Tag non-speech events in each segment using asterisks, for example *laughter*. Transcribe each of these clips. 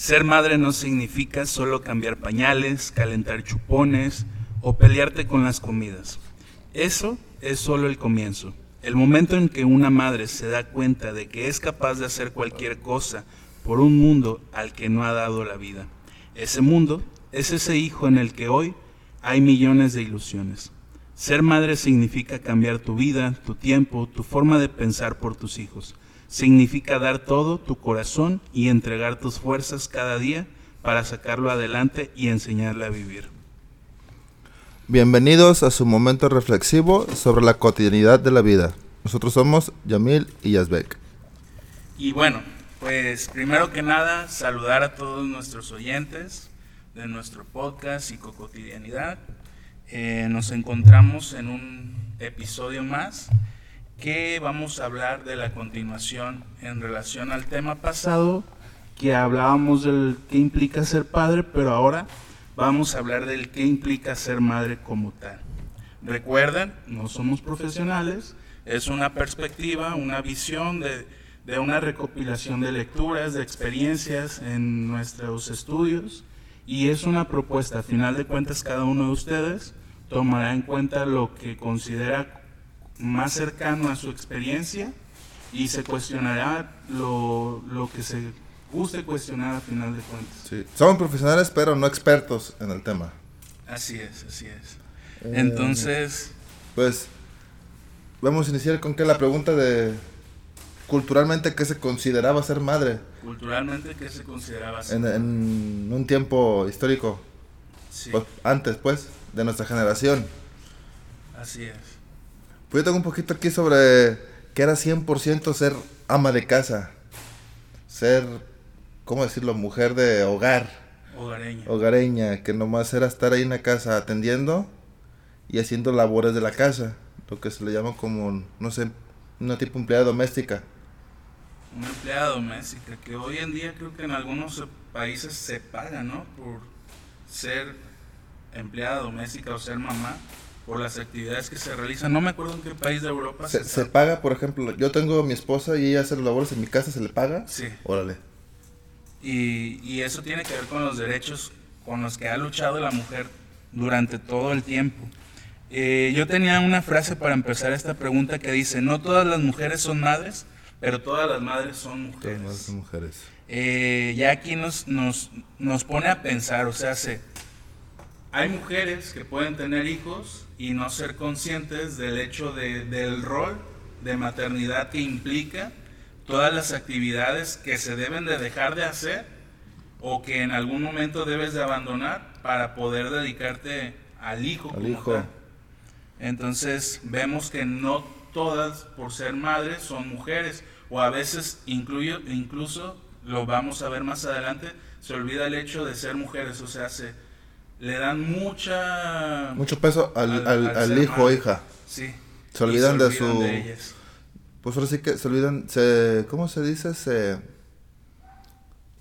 Ser madre no significa solo cambiar pañales, calentar chupones o pelearte con las comidas. Eso es solo el comienzo. El momento en que una madre se da cuenta de que es capaz de hacer cualquier cosa por un mundo al que no ha dado la vida. Ese mundo es ese hijo en el que hoy hay millones de ilusiones. Ser madre significa cambiar tu vida, tu tiempo, tu forma de pensar por tus hijos. Significa dar todo tu corazón y entregar tus fuerzas cada día para sacarlo adelante y enseñarle a vivir. Bienvenidos a su momento reflexivo sobre la cotidianidad de la vida. Nosotros somos Yamil y Yazbek. Y bueno, pues primero que nada saludar a todos nuestros oyentes de nuestro podcast Psicocotidianidad. Eh, nos encontramos en un episodio más que vamos a hablar de la continuación en relación al tema pasado que hablábamos del qué implica ser padre, pero ahora vamos a hablar del qué implica ser madre como tal. Recuerden, no somos profesionales, es una perspectiva, una visión de, de una recopilación de lecturas, de experiencias en nuestros estudios y es una propuesta. A final de cuentas, cada uno de ustedes tomará en cuenta lo que considera más cercano a su experiencia y se cuestionará lo, lo que se guste cuestionar a final de cuentas. Sí. Somos profesionales, pero no expertos en el tema. Así es, así es. Eh, Entonces... Pues vamos a iniciar con que la pregunta de culturalmente qué se consideraba ser madre. Culturalmente qué se consideraba ser en, en un tiempo histórico. Sí. Pues, antes, pues, de nuestra generación. Así es. Pues yo tengo un poquito aquí sobre que era 100% ser ama de casa. Ser ¿cómo decirlo? Mujer de hogar. Hogareña. Hogareña, que nomás era estar ahí en la casa atendiendo y haciendo labores de la casa. Lo que se le llama como, no sé, una tipo empleada doméstica. Una empleada doméstica, que hoy en día creo que en algunos países se paga, ¿no? Por ser empleada doméstica o ser mamá por las actividades que se realizan. No me acuerdo en qué país de Europa se, se, se paga, por ejemplo, yo tengo a mi esposa y ella hace los labores en mi casa, ¿se le paga? Sí. Órale. Y, y, eso tiene que ver con los derechos con los que ha luchado la mujer durante todo el tiempo. Eh, yo tenía una frase para empezar esta pregunta que dice, no todas las mujeres son madres, pero todas las madres son mujeres. Todas son mujeres. Eh, ya aquí nos, nos, nos pone a pensar, o sea, se, hay mujeres que pueden tener hijos y no ser conscientes del hecho de, del rol de maternidad que implica todas las actividades que se deben de dejar de hacer o que en algún momento debes de abandonar para poder dedicarte al hijo. Al hijo. Tal. Entonces vemos que no todas por ser madres son mujeres o a veces incluyo, incluso lo vamos a ver más adelante se olvida el hecho de ser mujeres o sea se le dan mucha mucho peso al, al, al, al hijo o hija. Sí. Se olvidan, se de su de ellas. pues ahora sí que se olvidan, se, ¿cómo se dice? Se,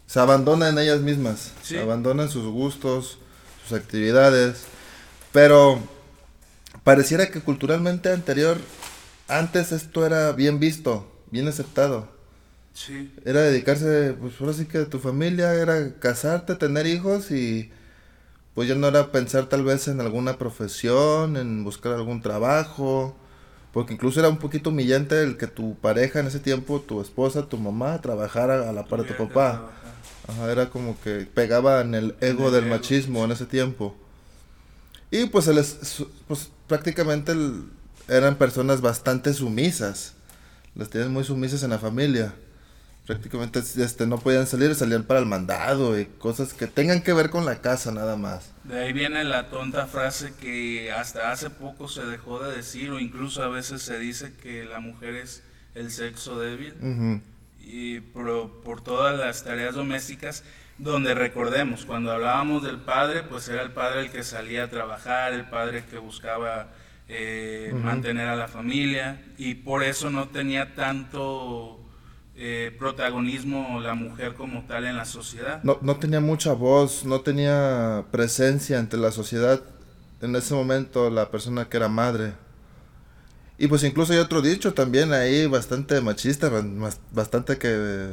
se abandonan en ellas mismas, Sí. se abandonan sus gustos, sus actividades, pero pareciera que culturalmente anterior, antes esto era bien visto, bien aceptado, Sí, era dedicarse, pues ahora sí que a tu familia, era casarte, tener hijos y pues ya no era pensar tal vez en alguna profesión, en buscar algún trabajo, porque incluso era un poquito humillante el que tu pareja en ese tiempo, tu esposa, tu mamá, trabajara a la par de tu papá. Ajá, era como que pegaba en el ego el del ego, machismo en ese tiempo. Y pues, su- pues prácticamente el- eran personas bastante sumisas. Las tenían muy sumisas en la familia. Prácticamente este, no podían salir, salían para el mandado y cosas que tengan que ver con la casa nada más. De ahí viene la tonta frase que hasta hace poco se dejó de decir o incluso a veces se dice que la mujer es el sexo débil. Y por, por todas las tareas domésticas donde recordemos cuando hablábamos del padre pues era el padre el que salía a trabajar el padre que buscaba eh, mantener a la familia y por eso no tenía tanto eh, protagonismo la mujer como tal en la sociedad No, no tenía mucha voz, no tenía presencia ante la sociedad en ese momento la persona que era madre. Y pues incluso hay otro dicho también ahí bastante machista, bastante que,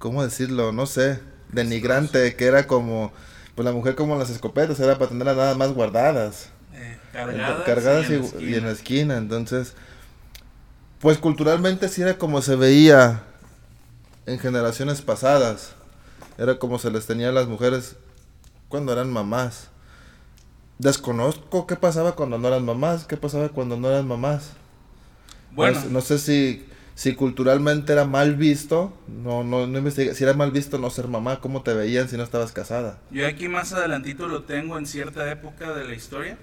¿cómo decirlo? No sé. denigrante, que era como, pues la mujer como las escopetas, era para tenerlas nada más guardadas. Eh, cargadas, cargadas y, y, en la y esquina. en la esquina, entonces, pues culturalmente sí era como se veía en generaciones pasadas, era como se les tenía a las mujeres cuando eran mamás. Desconozco qué pasaba cuando no eran mamás, qué pasaba cuando no eran mamás. Bueno, No, sé- no sé si, si culturalmente era mal visto, no, no, no investigué, si era mal visto no ser mamá, cómo te veían si no estabas casada. yo aquí más adelantito lo tengo en cierta época de la historia,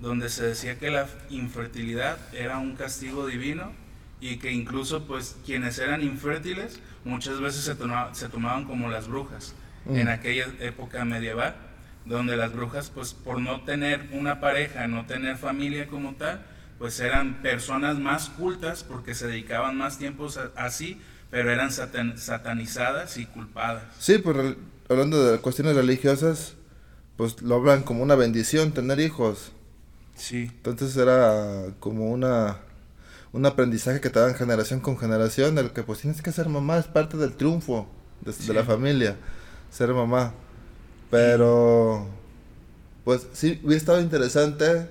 donde se decía que la infertilidad era un castigo divino y que incluso pues quienes eran infértiles muchas veces se, toma- se tomaban como las brujas Mm. en aquella época medieval, donde las brujas pues por no tener una pareja, no tener familia como tal, pues eran personas más cultas porque se dedicaban más tiempos a- así, pero eran satan- satanizadas y culpadas. Sí, pues rel- hablando de cuestiones religiosas, pues lo hablan como una bendición tener hijos. Sí. Entonces era como una un aprendizaje que te dan generación con generación, el que pues tienes que ser mamá, es parte del triunfo de, la familia, ser mamá. Pero pues sí, hubiera estado interesante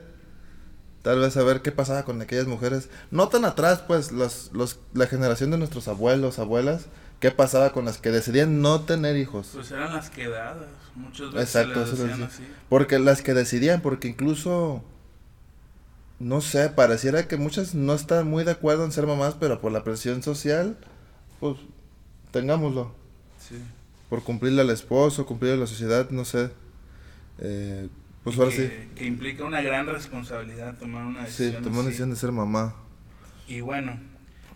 tal vez saber qué pasaba con aquellas mujeres, no tan atrás, pues los, los, la generación de nuestros abuelos, abuelas, qué pasaba con las que decidían no tener hijos. Pues eran las quedadas, muchas veces Exacto, les lo decían decía. así. Porque las que decidían, porque incluso, no sé, pareciera que muchas no están muy de acuerdo en ser mamás, pero por la presión social, pues tengámoslo. Sí. Por cumplirle al esposo, cumplirle a la sociedad, no sé. Eh, pues Y ahora que, sí. que implica una gran responsabilidad tomar una Sí, decisión. tomó la así. decisión de ser mamá. Y bueno,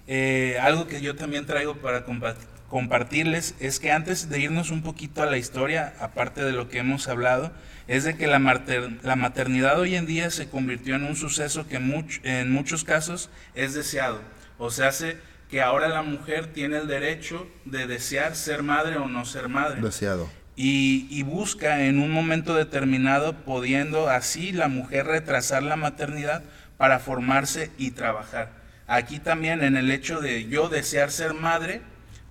eh, algo que yo también traigo para compa- compartirles es que antes de irnos un poquito a la historia, aparte de lo que hemos hablado, es de que la, mater- la maternidad hoy en día se convirtió en un suceso que much- en muchos casos es deseado. O sea, hace que ahora la mujer tiene el derecho de desear ser madre o no ser madre. Deseado. y, y busca en un momento determinado, pudiendo así la mujer retrasar la maternidad para formarse y trabajar. Aquí también en el hecho de yo desear ser madre,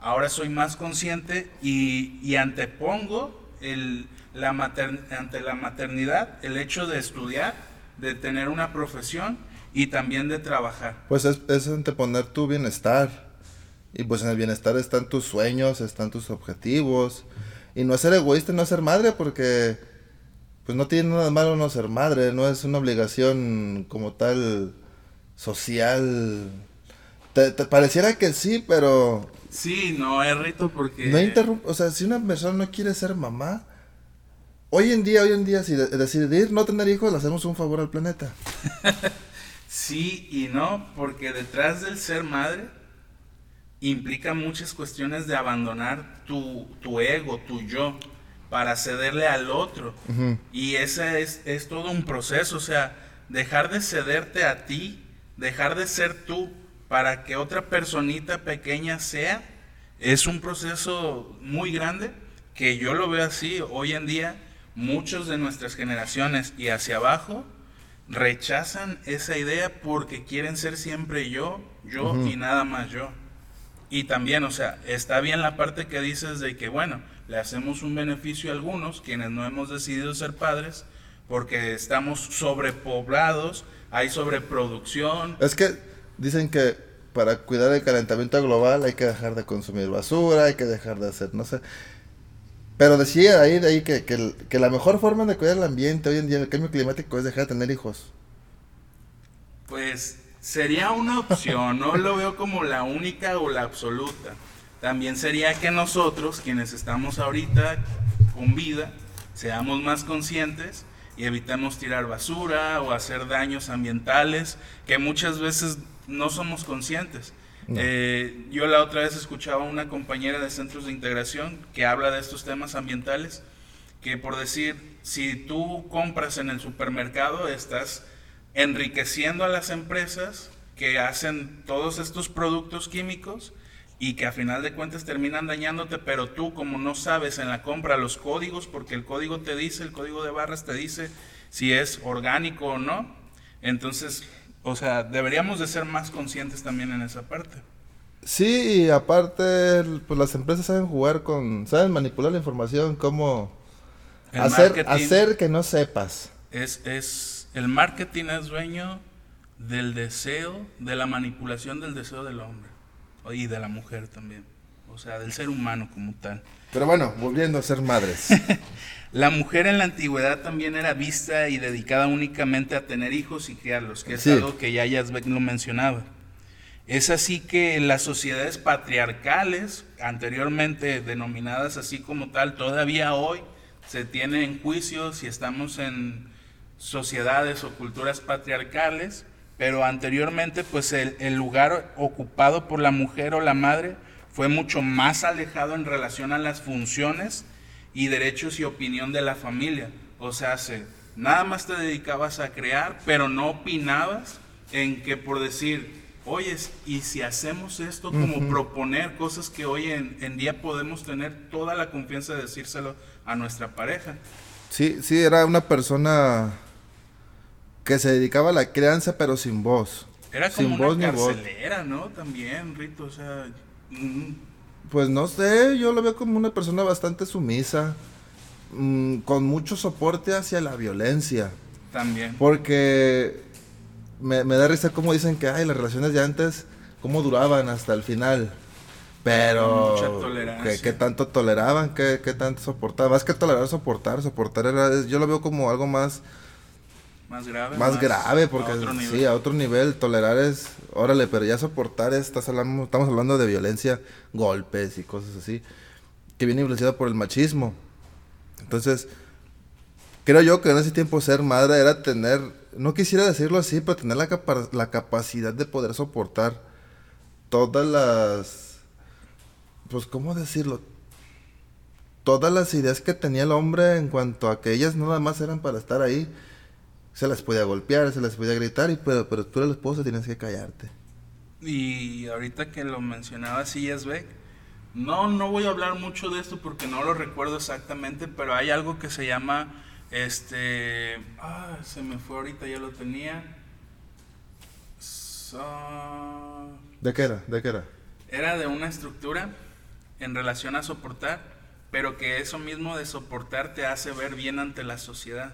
ahora soy más consciente y, y antepongo el, la ante la maternidad el hecho de estudiar, de tener una profesión y también de trabajar. Pues es, es anteponer tu bienestar. Y pues en el bienestar están tus sueños, están tus objetivos. Y no ser egoísta, no ser madre, porque pues no tiene nada de malo no ser madre, no es una obligación como tal social. Te, te pareciera que sí, pero Sí, no es rito porque... no interrumpe, o sea, si una persona no quiere ser mamá, hoy en día, hoy en día, si de- decidir no tener hijos, le hacemos un favor al planeta. *laughs* Sí y no, porque detrás del ser madre implica muchas cuestiones de abandonar tu, tu ego, tu yo, para cederle al otro. Ujú. Y ese es, es todo un proceso, o sea, dejar de cederte a ti, dejar de ser tú para que otra personita pequeña sea, es un proceso muy grande que yo lo veo así. Hoy en día, muchos de nuestras generaciones y hacia abajo rechazan esa idea porque quieren ser siempre yo, yo y nada más yo. Y también, o sea, está bien la parte que dices de que, bueno, le hacemos un beneficio a algunos, quienes no hemos decidido ser padres, porque estamos sobrepoblados, hay sobreproducción. Es que dicen que para cuidar el calentamiento global hay que dejar de consumir basura, hay que dejar de hacer, no sé. Pero decía ahí, de ahí que, que, que la mejor forma de cuidar el ambiente hoy en día, el cambio climático, es dejar de tener hijos. Pues sería una opción, no lo veo como la única o la absoluta. También sería que nosotros, quienes estamos ahorita con vida, seamos más conscientes y evitemos tirar basura o hacer daños ambientales que muchas veces no somos conscientes. Eh, yo la otra vez escuchaba a una compañera de centros de integración que habla de estos temas ambientales, que por decir, si tú compras en el supermercado, estás enriqueciendo a las empresas que hacen todos estos productos químicos y que a final de cuentas terminan dañándote, pero tú como no sabes en la compra los códigos, porque el código te dice, el código de barras te dice si es orgánico o no, entonces, o sea, deberíamos de ser más conscientes también en esa parte. Sí, y aparte, pues las empresas saben jugar con, saben manipular la información, cómo hacer, hacer que no sepas. Es, es, el marketing es dueño del deseo, de la manipulación del deseo del hombre y de la mujer también, o sea, del ser humano como tal. Pero bueno, volviendo a ser madres. *laughs* la mujer en la antigüedad también era vista y dedicada únicamente a tener hijos y criarlos, que es algo que ya Yazbek lo mencionaba. Es así que las sociedades patriarcales, anteriormente denominadas así como tal, todavía hoy se tienen juicios y estamos en sociedades o culturas patriarcales, pero anteriormente pues el, el, lugar ocupado por la mujer o la madre fue mucho más alejado en relación a las funciones y derechos y opinión de la familia. O sea, se, nada más te dedicabas a crear, pero no opinabas en que por decir, oye, y si hacemos esto, como proponer cosas que hoy en, día podemos tener toda la confianza de decírselo a nuestra pareja. Sí, sí, era una persona que se dedicaba a la crianza, pero sin voz. Era como sin una carcelera, ¿no? También, Rito, o sea... Pues no sé, yo lo veo como una persona bastante sumisa, mm, con mucho soporte hacia la violencia. También. Porque me, da risa como dicen que, ay, las relaciones de antes, cómo duraban hasta el final. Pero, mucha tolerancia. ¿qué, tanto toleraban? ¿Qué, ¿Qué, tanto soportaban? Más que tolerar, soportar. Soportar era, yo lo veo como algo más... Más grave. Más, grave, porque sí, a otro nivel. Tolerar es, órale, pero ya soportar es, estás hablando, estamos hablando de violencia, golpes y cosas así, que viene influenciada por el machismo. Entonces, creo yo que en ese tiempo ser madre era tener no quisiera decirlo así, pero tener la, la capacidad de poder soportar todas las, pues, ¿cómo decirlo? Todas las ideas que tenía el hombre en cuanto a que ellas nada más eran para estar ahí. Se las podía golpear, se las podía gritar, y, pero, pero tú eres la esposa, tienes que callarte. Y ahorita que lo mencionaba Beck, no, no voy a hablar mucho de esto porque no lo recuerdo exactamente, pero hay algo que se llama este. Ah, se me fue ahorita, ya lo tenía. ¿De qué era? ¿De qué era? Era de una estructura en relación a soportar, pero que eso mismo de soportar te hace ver bien ante la sociedad.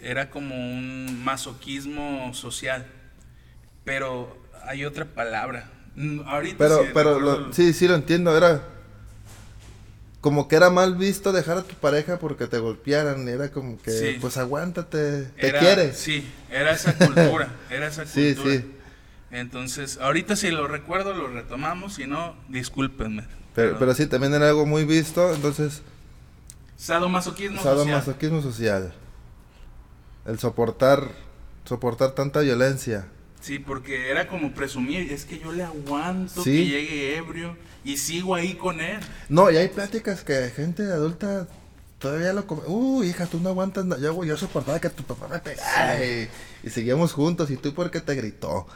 Era como un masoquismo social. Pero hay otra palabra. Mm, ahorita pero, pero sí, sí lo entiendo. Era como que era mal visto dejar a tu pareja porque te golpearan, era como que, pues aguántate, te quieres. Sí, era esa cultura, *laughs* era esa cultura. Sí, sí. Entonces, ahorita si lo recuerdo, lo retomamos, si no, discúlpenme. Pero, pero, sí, también era algo muy visto, entonces... Sadomasoquismo Sadomasoquismo social. social. El soportar, soportar tanta violencia. Sí, porque era como presumir, es que yo le aguanto que llegue ebrio y sigo ahí con él. No, y hay pláticas que gente adulta todavía lo come. Uy, hija, tú no aguantas. Yo, yo soportaba que tu papá me pegara. Y, seguíamos juntos. ¿Y tú por qué te gritó?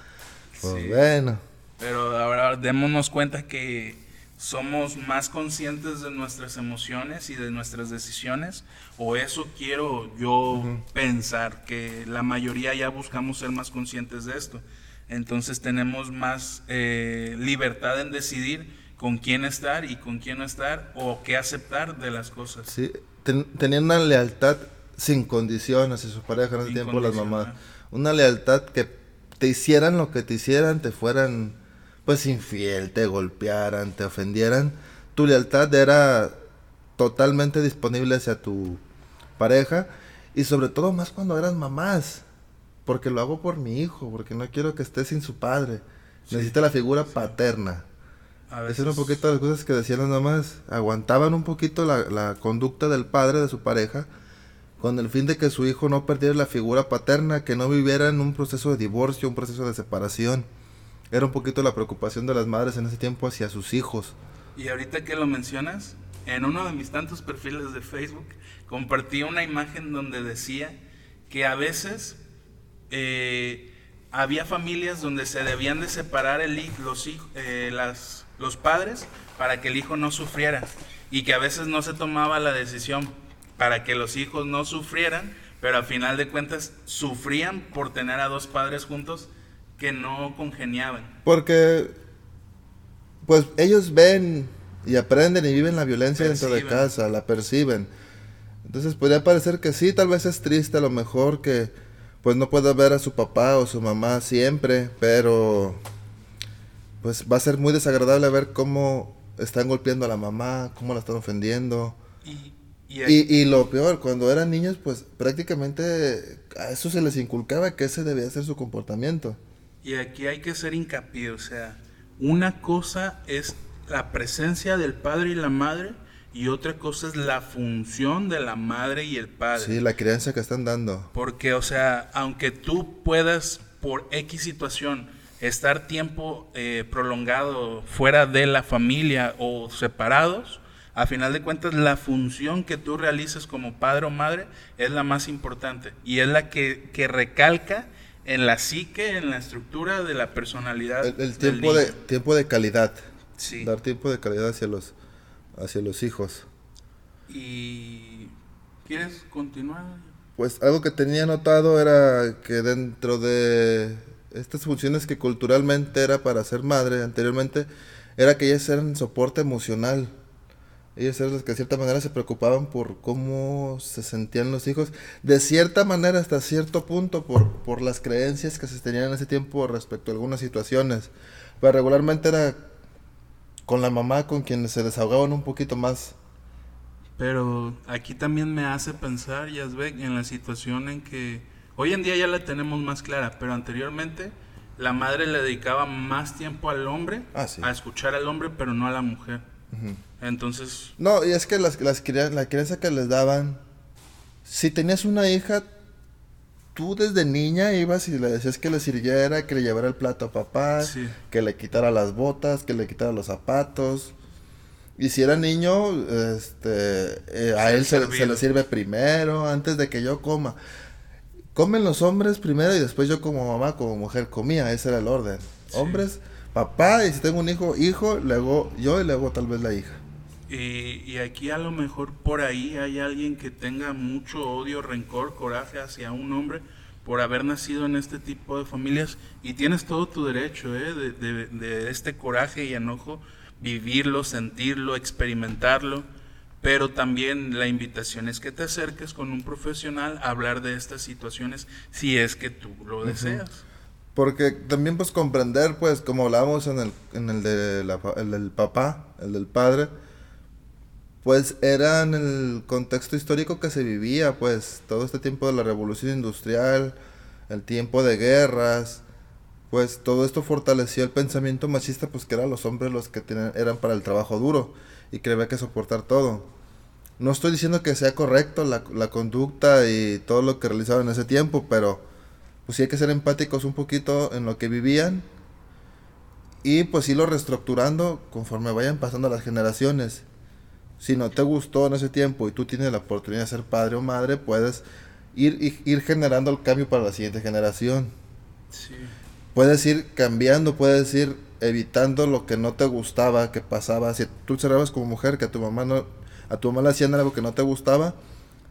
Pues bueno. Pero ahora démonos cuenta que somos más conscientes de nuestras emociones y de nuestras decisiones. O eso quiero yo pensar, que la mayoría ya buscamos ser más conscientes de esto. Entonces tenemos más eh, libertad en decidir con quién estar y con quién no estar o qué aceptar de las cosas. Sí, tenían una lealtad sin condiciones hacia su pareja en ese tiempo las mamás. Una lealtad que te hicieran lo que te hicieran, te fueran pues infiel, te golpearan, te ofendieran. Tu lealtad era totalmente disponible hacia tu pareja y sobre todo más cuando eran mamás. Porque lo hago por mi hijo, porque no quiero que esté sin su padre. Necesita la figura paterna. A veces... un poquito las cosas que decían las mamás. Aguantaban un poquito la, la, conducta del padre, de su pareja, con el fin de que su hijo no perdiera la figura paterna, que no viviera en un proceso de divorcio, un proceso de separación. Era un poquito la preocupación de las madres en ese tiempo hacia sus hijos. Y ahorita que lo mencionas, en uno de mis tantos perfiles de Facebook, compartí una imagen donde decía que a veces eh, había familias donde se debían de separar el, los, eh, las los padres para que el hijo no sufriera y que a veces no se tomaba la decisión para que los hijos no sufrieran, pero al final de cuentas sufrían por tener a dos padres juntos que no congeniaban. Porque pues ellos ven y aprenden y viven la violencia dentro de casa, la perciben. Entonces podría parecer que sí, tal vez es triste a lo mejor que pues no pueda ver a su papá o su mamá siempre, pero pues va a ser muy desagradable ver cómo están golpeando a la mamá, cómo la están ofendiendo. Y, y Y, y lo peor, cuando eran niños, pues prácticamente a eso se les inculcaba que ese debía ser su comportamiento. Y aquí hay que hacer hincapié, o sea, una cosa es la presencia del padre y la madre y otra cosa es la función de la madre y el padre. Sí, la crianza que están dando. Porque, o sea, aunque tú puedas por X situación estar tiempo eh, prolongado fuera de la familia o separados, a final de cuentas la función que tú realices como padre o madre es la más importante y es la que, que recalca en la psique, en la estructura de la personalidad. El, el del tiempo, de, niño. tiempo de calidad. Sí. Dar tiempo de calidad hacia los, hacia los hijos. Y... ¿Quieres continuar? Pues algo que tenía notado era que dentro de estas funciones que culturalmente era para ser madre anteriormente, era que ellas eran soporte emocional. Ellas eran las que de cierta manera se preocupaban por cómo se sentían los hijos. De cierta manera, hasta cierto punto, por, por las creencias que se tenían en ese tiempo respecto a algunas situaciones. Pero regularmente era con la mamá con quien se desahogaban un poquito más. Pero aquí también me hace pensar, Yazbek, en la situación en que hoy en día ya la tenemos más clara, pero anteriormente la madre le dedicaba más tiempo al hombre, Ah, sí. a escuchar al hombre, pero no a la mujer. Ujú. Entonces, No, y es que las, las la crianza que les daban, si tenías una hija, tú desde niña ibas y le decías que le sirviera, que le llevara el plato a papá, Sí. que le quitara las botas, que le quitara los zapatos. Y si era niño, este, eh, a él se, le sirve primero, antes de que yo coma. Comen los hombres primero y después yo como mamá, como mujer, comía, ese era el orden. Sí. Hombres, papá, y si tengo un hijo, hijo, luego yo y luego tal vez la hija. Y, y aquí a lo mejor por ahí hay alguien que tenga mucho odio, rencor, coraje hacia un hombre por haber nacido en este tipo de familias y tienes todo tu derecho ¿eh? de, de- de este coraje y enojo, vivirlo, sentirlo, experimentarlo, pero también la invitación es que te acerques con un profesional a hablar de estas situaciones si es que tú lo deseas. Porque también pues comprender, pues como hablábamos en el, en el, de la el del papá, el del padre, pues era en el contexto histórico que se vivía, pues todo este tiempo de la revolución industrial, el tiempo de guerras, pues todo esto fortaleció el pensamiento machista, pues que eran los hombres los que eran para el trabajo duro y que había que soportar todo. No estoy diciendo que sea correcto la, la conducta y todo lo que realizaban en ese tiempo, pero pues sí hay que ser empáticos un poquito en lo que vivían y pues irlo reestructurando conforme vayan pasando las generaciones. Si no te gustó en ese tiempo y tú tienes la oportunidad de ser padre o madre, puedes ir, ir, generando el cambio para la siguiente generación. Sí. Puedes ir cambiando, puedes ir evitando lo que no te gustaba, que pasaba. Si tú cerrabas como mujer que a tu mamá no, a tu mamá le hacían algo que no te gustaba,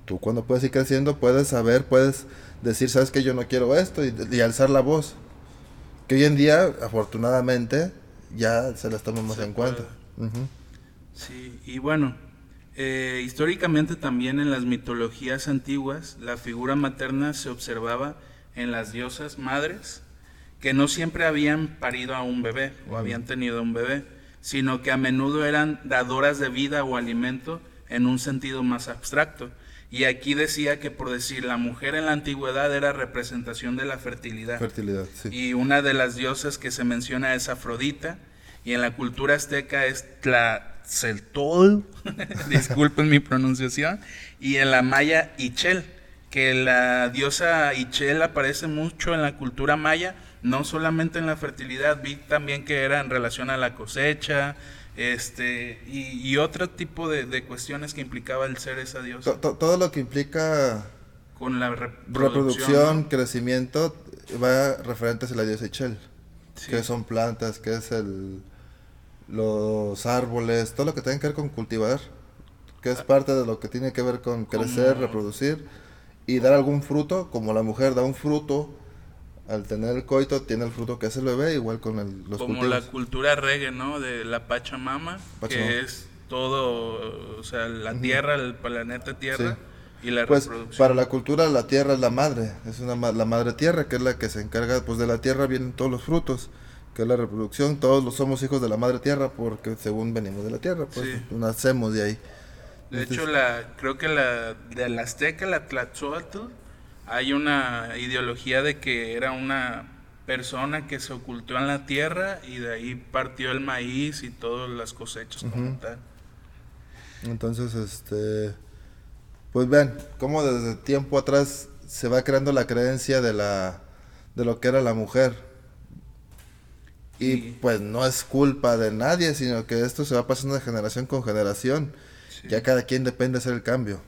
tú cuando puedes ir creciendo puedes saber, puedes decir, sabes que yo no quiero esto y, y alzar la voz. Que hoy en día, afortunadamente, ya se las toman más Se en cuenta. puede. Ujú. Sí, y bueno, eh, históricamente también en las mitologías antiguas la figura materna se observaba en las diosas madres que no siempre habían parido a un bebé o habían tenido un bebé, sino que a menudo eran dadoras de vida o alimento en un sentido más abstracto. Y aquí decía que por decir la mujer en la antigüedad era representación de la fertilidad. Fertilidad, sí. Y una de las diosas que se menciona es Afrodita. Y en la cultura azteca es Tlaxeltol. *laughs* Disculpen mi pronunciación. Y en la maya Ichel. Que la diosa Ichel aparece mucho en la cultura maya. No solamente en la fertilidad. Vi también que era en relación a la cosecha. Este, y, y otro tipo de, de cuestiones que implicaba el ser esa diosa. to- todo lo que implica Con la re- reproducción, ¿no? crecimiento, va referente a la diosa Ichel. Sí. que son plantas, que es el los árboles, todo lo que tenga que ver con cultivar, que es parte de lo que tiene que ver con crecer, reproducir y dar algún fruto, como la mujer da un fruto al tener el coito tiene el fruto que es el bebé, igual con el, los Como la cultura reggae, ¿no? De la Pachamama, que es todo, o sea, la Tierra, el planeta Tierra. Y la pues para la cultura la tierra es la madre, es una la madre tierra que es la que se encarga, pues de la tierra vienen todos los frutos, que es la reproducción, todos los somos hijos de la madre tierra porque según venimos de la tierra, pues nacemos de ahí. De hecho la creo que la de la azteca, la Tlaxoatl, hay una ideología de que era una persona que se ocultó en la tierra y de ahí partió el maíz y todas las cosechas como tal. Entonces, este pues ven, cómo desde tiempo atrás se va creando la creencia de la de lo que era la mujer. Y pues no es culpa de nadie, sino que esto se va pasando de generación con generación. Ya cada quien depende de hacer el cambio.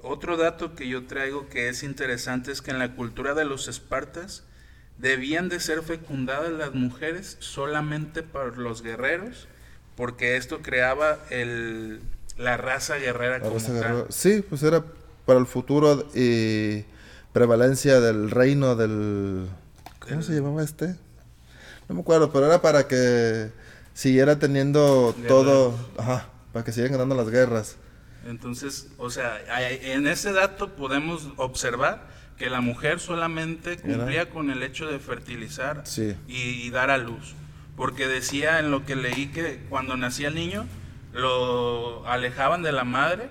Otro dato que yo traigo que es interesante es que en la cultura de los espartas debían de ser fecundadas las mujeres solamente por los guerreros, porque esto creaba el, la raza guerrera como Sí, pues era para el futuro y prevalencia del reino del... ¿Cómo se llamaba este? No me acuerdo, pero era para que siguiera teniendo todo... Ajá, para que siguieran ganando las guerras. Entonces, o sea, en ese dato podemos observar que la mujer solamente cumplía con el hecho de fertilizar y, dar a luz. Porque decía en lo que leí que cuando nacía el niño, lo alejaban de la madre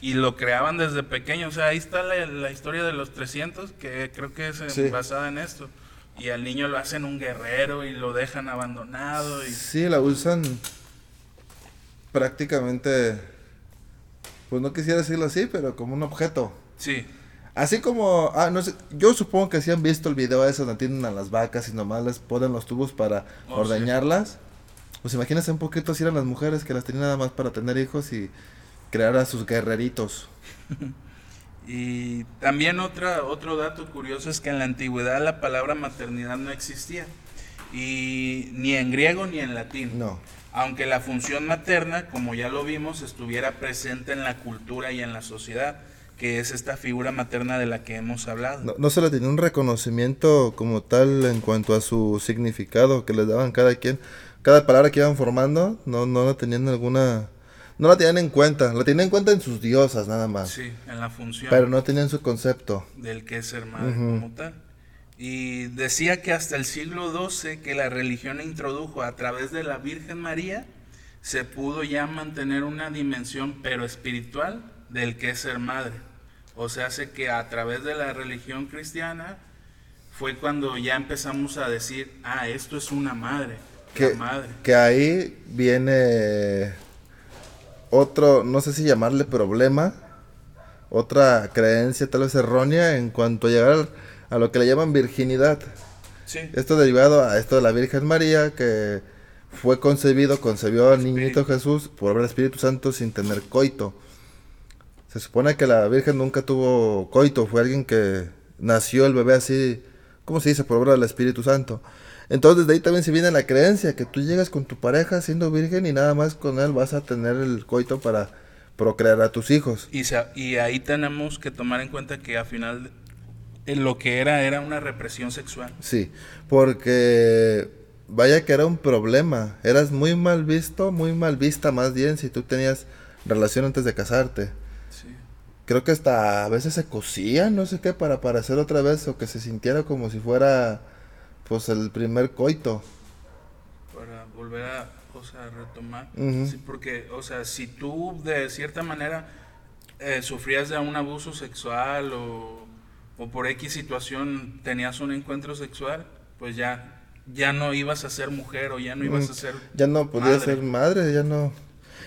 y lo creaban desde pequeño. O sea, ahí está la, historia de los 300, que creo que es basada en esto. Y al niño lo hacen un guerrero y lo dejan abandonado. Y... Sí, la usan prácticamente, pues no quisiera decirlo así, pero como un objeto. Sí. Así como, ah, no sé, yo supongo que si han visto el video ese donde tienen a las vacas y nomás les ponen los tubos para oh, ordeñarlas. Pues imagínense un poquito si eran las mujeres que las tenían nada más para tener hijos y crear a sus guerreritos. *laughs* y también otra, otro dato curioso es que en la antigüedad la palabra maternidad no existía. Y ni en griego ni en latín. No. Aunque la función materna, como ya lo vimos, estuviera presente en la cultura y en la sociedad que es esta figura materna de la que hemos hablado. No, se le tenía un reconocimiento como tal en cuanto a su significado que les daban cada quien cada palabra que iban formando, no, no la tenían alguna... No la tenían en cuenta, la tenían en cuenta en sus diosas nada más. Sí, en la función. Pero no tenían su concepto. Del que es ser madre como tal. Y decía que hasta el siglo XII que la religión introdujo a través de la Virgen María, se pudo ya mantener una dimensión pero espiritual del que es ser madre. O sea, hace que a través de la religión cristiana fue cuando ya empezamos a decir, ah, esto es una madre que, ahí viene otro, no sé si llamarle problema, otra creencia tal vez errónea en cuanto a llegar a lo que le llaman virginidad. Esto derivado a esto de la Virgen María que fue concebido, concebió al niñito Jesús por obra del Espíritu Santo sin tener coito. Se supone que la Virgen nunca tuvo coito, fue alguien que nació el bebé así, ¿cómo se dice? Por obra del Espíritu Santo. Entonces de ahí también se viene la creencia que tú llegas con tu pareja siendo virgen y nada más con él vas a tener el coito para procrear a tus hijos. Y, y ahí tenemos que tomar en cuenta que al final lo que era era una represión sexual. Sí, porque vaya que era un problema. Eras muy mal visto, muy mal vista más bien si tú tenías relación antes de casarte. Sí. Creo que hasta a veces se cosían, no sé qué, para aparecer otra vez o que se sintiera como si fuera pues el primer coito. Para volver a, o sea, retomar. sí, porque, o sea, si tú de cierta manera eh, sufrías de un abuso sexual o, o, por X situación tenías un encuentro sexual, pues ya, ya no ibas a ser mujer o ya no ibas a ser... Ya no podías ser madre, ya no...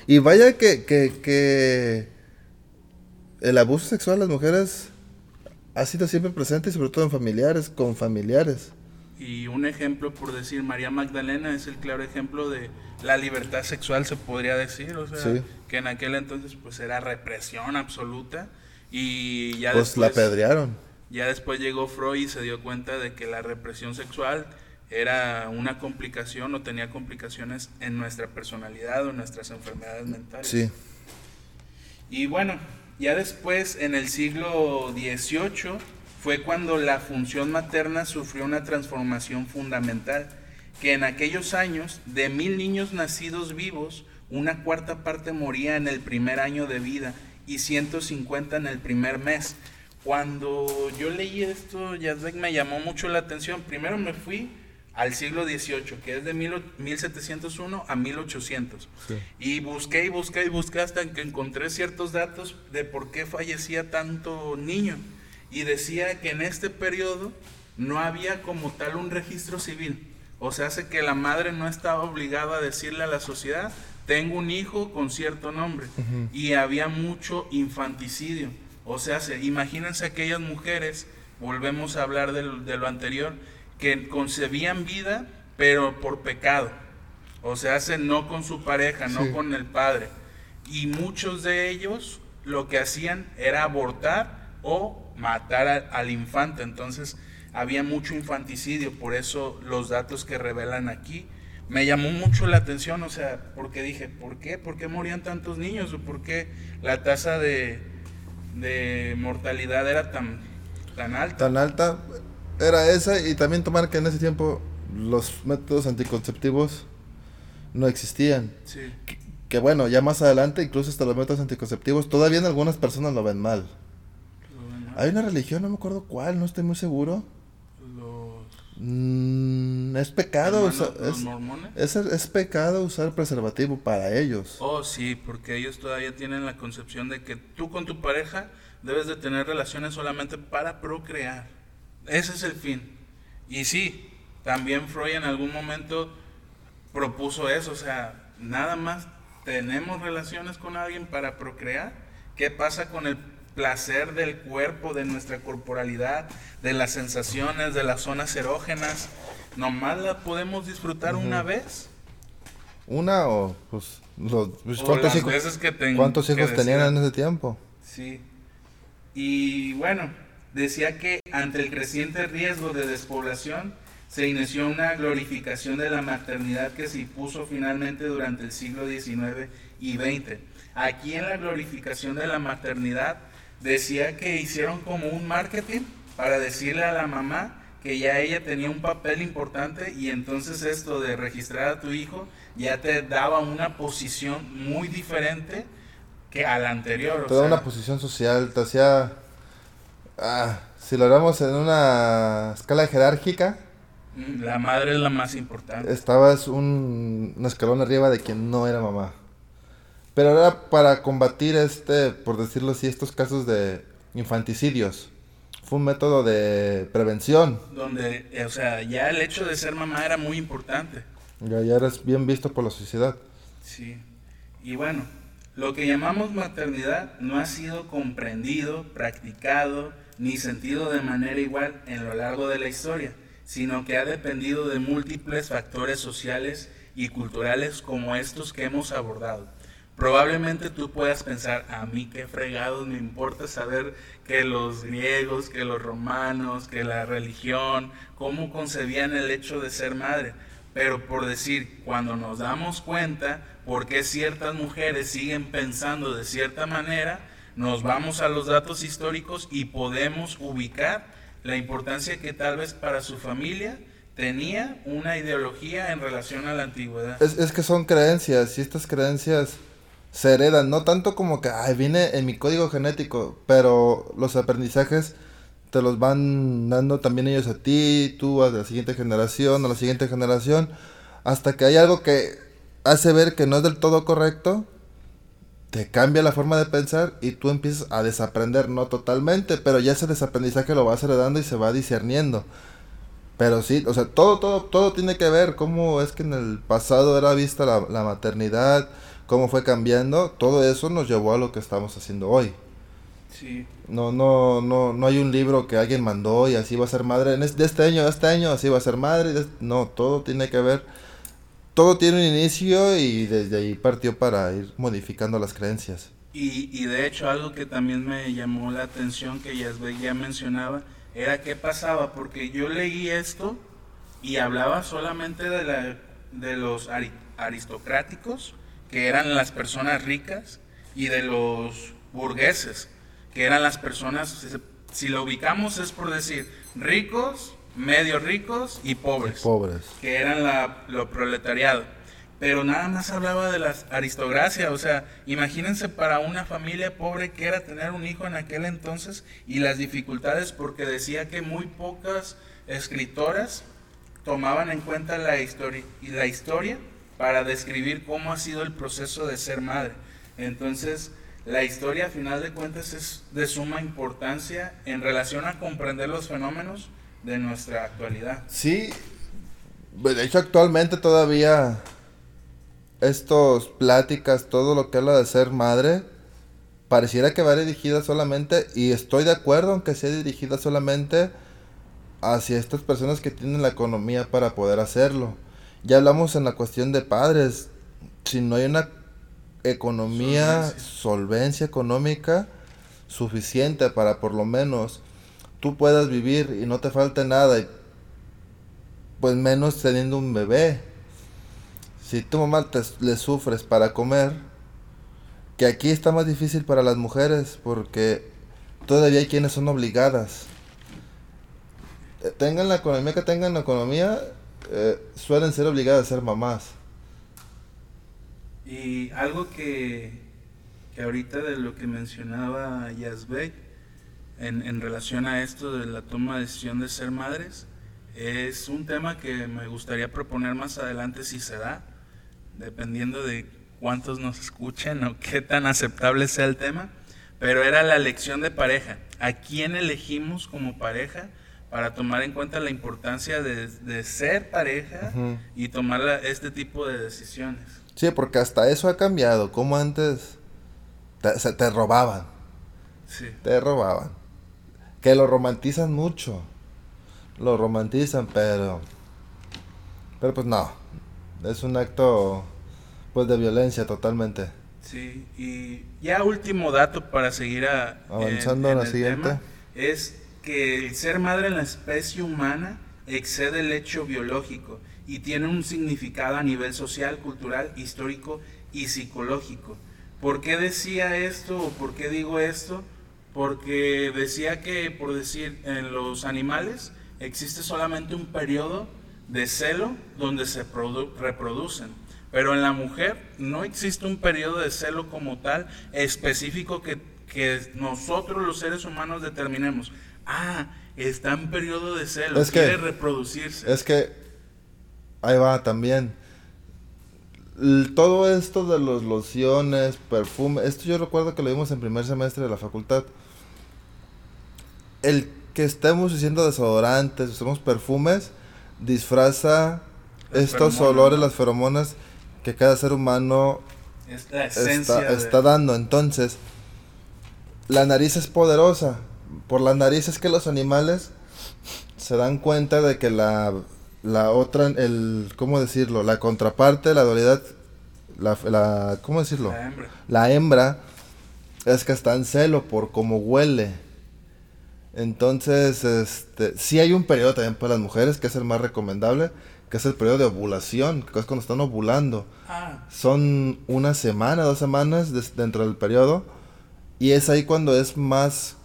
Y vaya que, que, que el abuso sexual de las mujeres ha sido siempre presente, sobre todo en familiares, con familiares. Y un ejemplo, por decir, María Magdalena es el claro ejemplo de la libertad sexual, se podría decir, o sea, que en aquel entonces pues era represión absoluta y ya pues la apedrearon. Ya después llegó Freud y se dio cuenta de que la represión sexual era una complicación o tenía complicaciones en nuestra personalidad o en nuestras enfermedades mentales. Sí. Y bueno, ya después en el siglo XVIII fue cuando la función materna sufrió una transformación fundamental, que en aquellos años, de mil niños nacidos vivos, una cuarta parte moría en el primer año de vida y 150 en el primer mes. Cuando yo leí esto, Yazbek me llamó mucho la atención. Primero me fui al siglo XVIII, que es de 1701 a 1800. Y busqué y busqué y busqué hasta que encontré ciertos datos de por qué fallecía tanto niño. Y decía que en este periodo no había como tal un registro civil. O sea, hace que la madre no estaba obligada a decirle a la sociedad, tengo un hijo con cierto nombre. Y había mucho infanticidio. O sea, imagínense aquellas mujeres, volvemos a hablar de lo anterior, que concebían vida, pero por pecado. O sea, no con su pareja, no con el padre. Y muchos de ellos lo que hacían era abortar o matar al infante. Entonces había mucho infanticidio, por eso los datos que revelan aquí me llamó mucho la atención, o sea, porque dije, ¿por qué? ¿Por qué morían tantos niños? ¿O por qué la tasa de, de mortalidad era tan, tan alta? Tan alta, era esa y también tomar que en ese tiempo los métodos anticonceptivos no existían. Sí. Que, bueno, ya más adelante incluso hasta los métodos anticonceptivos todavía en algunas personas lo ven mal. Hay una religión, no me acuerdo cuál, no estoy muy seguro. Los... Mm, es pecado usar, es, es, pecado usar preservativo para ellos. Oh, sí, porque ellos todavía tienen la concepción de que tú con tu pareja debes de tener relaciones solamente para procrear. Ese es el fin. Y sí, también Freud en algún momento propuso eso, o sea, nada más tenemos relaciones con alguien para procrear. ¿Qué pasa con el placer del cuerpo, de nuestra corporalidad, de las sensaciones, de las zonas erógenas? ¿Nomás la podemos disfrutar una vez? Una o pues, los, pues, ¿cuántos, hijos, ¿cuántos hijos tenían en ese tiempo? Sí. Y bueno, decía que ante el creciente riesgo de despoblación, se inició una glorificación de la maternidad que se impuso finalmente durante el siglo XIX y XX. Aquí en la glorificación de la maternidad decía que hicieron como un marketing para decirle a la mamá que ya ella tenía un papel importante y entonces esto de registrar a tu hijo ya te daba una posición muy diferente que a la anterior. Te daba una posición social, te hacía Ah, si lo hablamos en una escala jerárquica. Mm, la madre es la más importante. Estabas un, escalón arriba de quien no era mamá. Pero era para combatir este, por decirlo así, estos casos de infanticidios. Fue un método de prevención. Donde, eh, o sea, ya el hecho de ser mamá era muy importante. Ya, ya eres bien visto por la sociedad. Sí. Y bueno, lo que llamamos maternidad no ha sido comprendido, practicado, ni sentido de manera igual en lo largo de la historia, sino que ha dependido de múltiples factores sociales y culturales como estos que hemos abordado. Probablemente tú puedas pensar, a mí qué fregados me importa saber que los griegos, que los romanos, que la religión, cómo concebían el hecho de ser madre. Pero por decir, cuando nos damos cuenta por qué ciertas mujeres siguen pensando de cierta manera, nos vamos a los datos históricos y podemos ubicar la importancia que tal vez para su familia tenía una ideología en relación a la antigüedad. Es, que son creencias y estas creencias se heredan, no tanto como que Ay, viene en mi código genético, pero los aprendizajes te los van dando también ellos a ti, tú a la siguiente generación, a la siguiente generación, hasta que hay algo que hace ver que no es del todo correcto te cambia la forma de pensar y tú empiezas a desaprender, no totalmente, pero ya ese desaprendizaje lo vas heredando y se va discerniendo. Pero sí, o sea, todo, todo, todo tiene que ver cómo es que en el pasado era vista la, la maternidad, cómo fue cambiando, todo eso nos llevó a lo que estamos haciendo hoy. Sí. No, no, no, no hay un libro que alguien mandó y así va a ser madre, en este, de este año, este año, así va a ser madre, no, todo tiene que ver todo tiene un inicio y desde ahí partió para ir modificando las creencias. Y, y de hecho algo que también me llamó la atención que ya, ya mencionaba era qué pasaba, porque yo leí esto y hablaba solamente de, la, de los aristocráticos, que eran las personas ricas, y de los burgueses, que eran las personas, si lo ubicamos es por decir ricos, medio ricos y pobres. Pobres. Que eran la, lo proletariado. Pero nada más hablaba de la aristocracia. O sea, imagínense para una familia pobre que era tener un hijo en aquel entonces y las dificultades porque decía que muy pocas escritoras tomaban en cuenta la historia y la historia para describir cómo ha sido el proceso de ser madre. Entonces, la historia a final de cuentas es de suma importancia en relación a comprender los fenómenos de nuestra actualidad. Sí, de hecho actualmente todavía estos pláticas, todo lo que habla de ser madre, pareciera que va dirigida solamente, y estoy de acuerdo en que sea dirigida solamente hacia estas personas que tienen la economía para poder hacerlo. Ya hablamos en la cuestión de padres, si no hay una economía, solvencia, económica suficiente para por lo menos tú puedas vivir y no te falte nada, y pues menos teniendo un bebé. Si tu mamá te, le sufres para comer, que aquí está más difícil para las mujeres porque todavía hay quienes son obligadas. Eh, tengan la economía que tengan la economía, eh, suelen ser obligadas a ser mamás. Y algo que, que ahorita de lo que mencionaba Yazbek en, en relación a esto de la toma de decisión de ser madres, es un tema que me gustaría proponer más adelante si se da, dependiendo de cuántos nos escuchen o qué tan aceptable sea el tema, pero era la elección de pareja. ¿A quién elegimos como pareja? Para tomar en cuenta la importancia de, de ser pareja y tomar este tipo de decisiones. Sí, porque hasta eso ha cambiado. Como antes te, se te robaban. Sí. Te robaban. Que lo romantizan mucho. Lo romantizan, pero. Pero pues no. Es un acto pues de violencia totalmente. Sí, y ya último dato para seguir a, avanzando en, la siguiente. Tema, es que el ser madre en la especie humana excede el hecho biológico y tiene un significado a nivel social, cultural, histórico y psicológico. ¿Por qué decía esto o por qué digo esto? Porque decía que, por decir, en los animales existe solamente un periodo de celo donde se reproducen. Pero en la mujer no existe un periodo de celo como tal específico que, que nosotros los seres humanos determinemos. Ah, está en periodo de celo, quiere reproducirse. Es que ahí va también. todo esto de los lociones, perfume, esto yo recuerdo que lo vimos en primer semestre de la facultad. El que estemos diciendo desodorantes, usemos perfumes, disfraza estos olores, las feromonas que cada ser humano está, está, dando. Entonces, la nariz es poderosa. Por la nariz es que los animales se dan cuenta de que la la otra, el, ¿cómo decirlo? La contraparte, la dualidad, la, la ¿cómo decirlo? La hembra. La hembra es que está en celo por cómo huele. Entonces, este, sí hay un periodo también para las mujeres que es el más recomendable, que es el periodo de ovulación, que es cuando están ovulando. Ah. Son una semana, dos semanas dentro del periodo, y es ahí cuando es más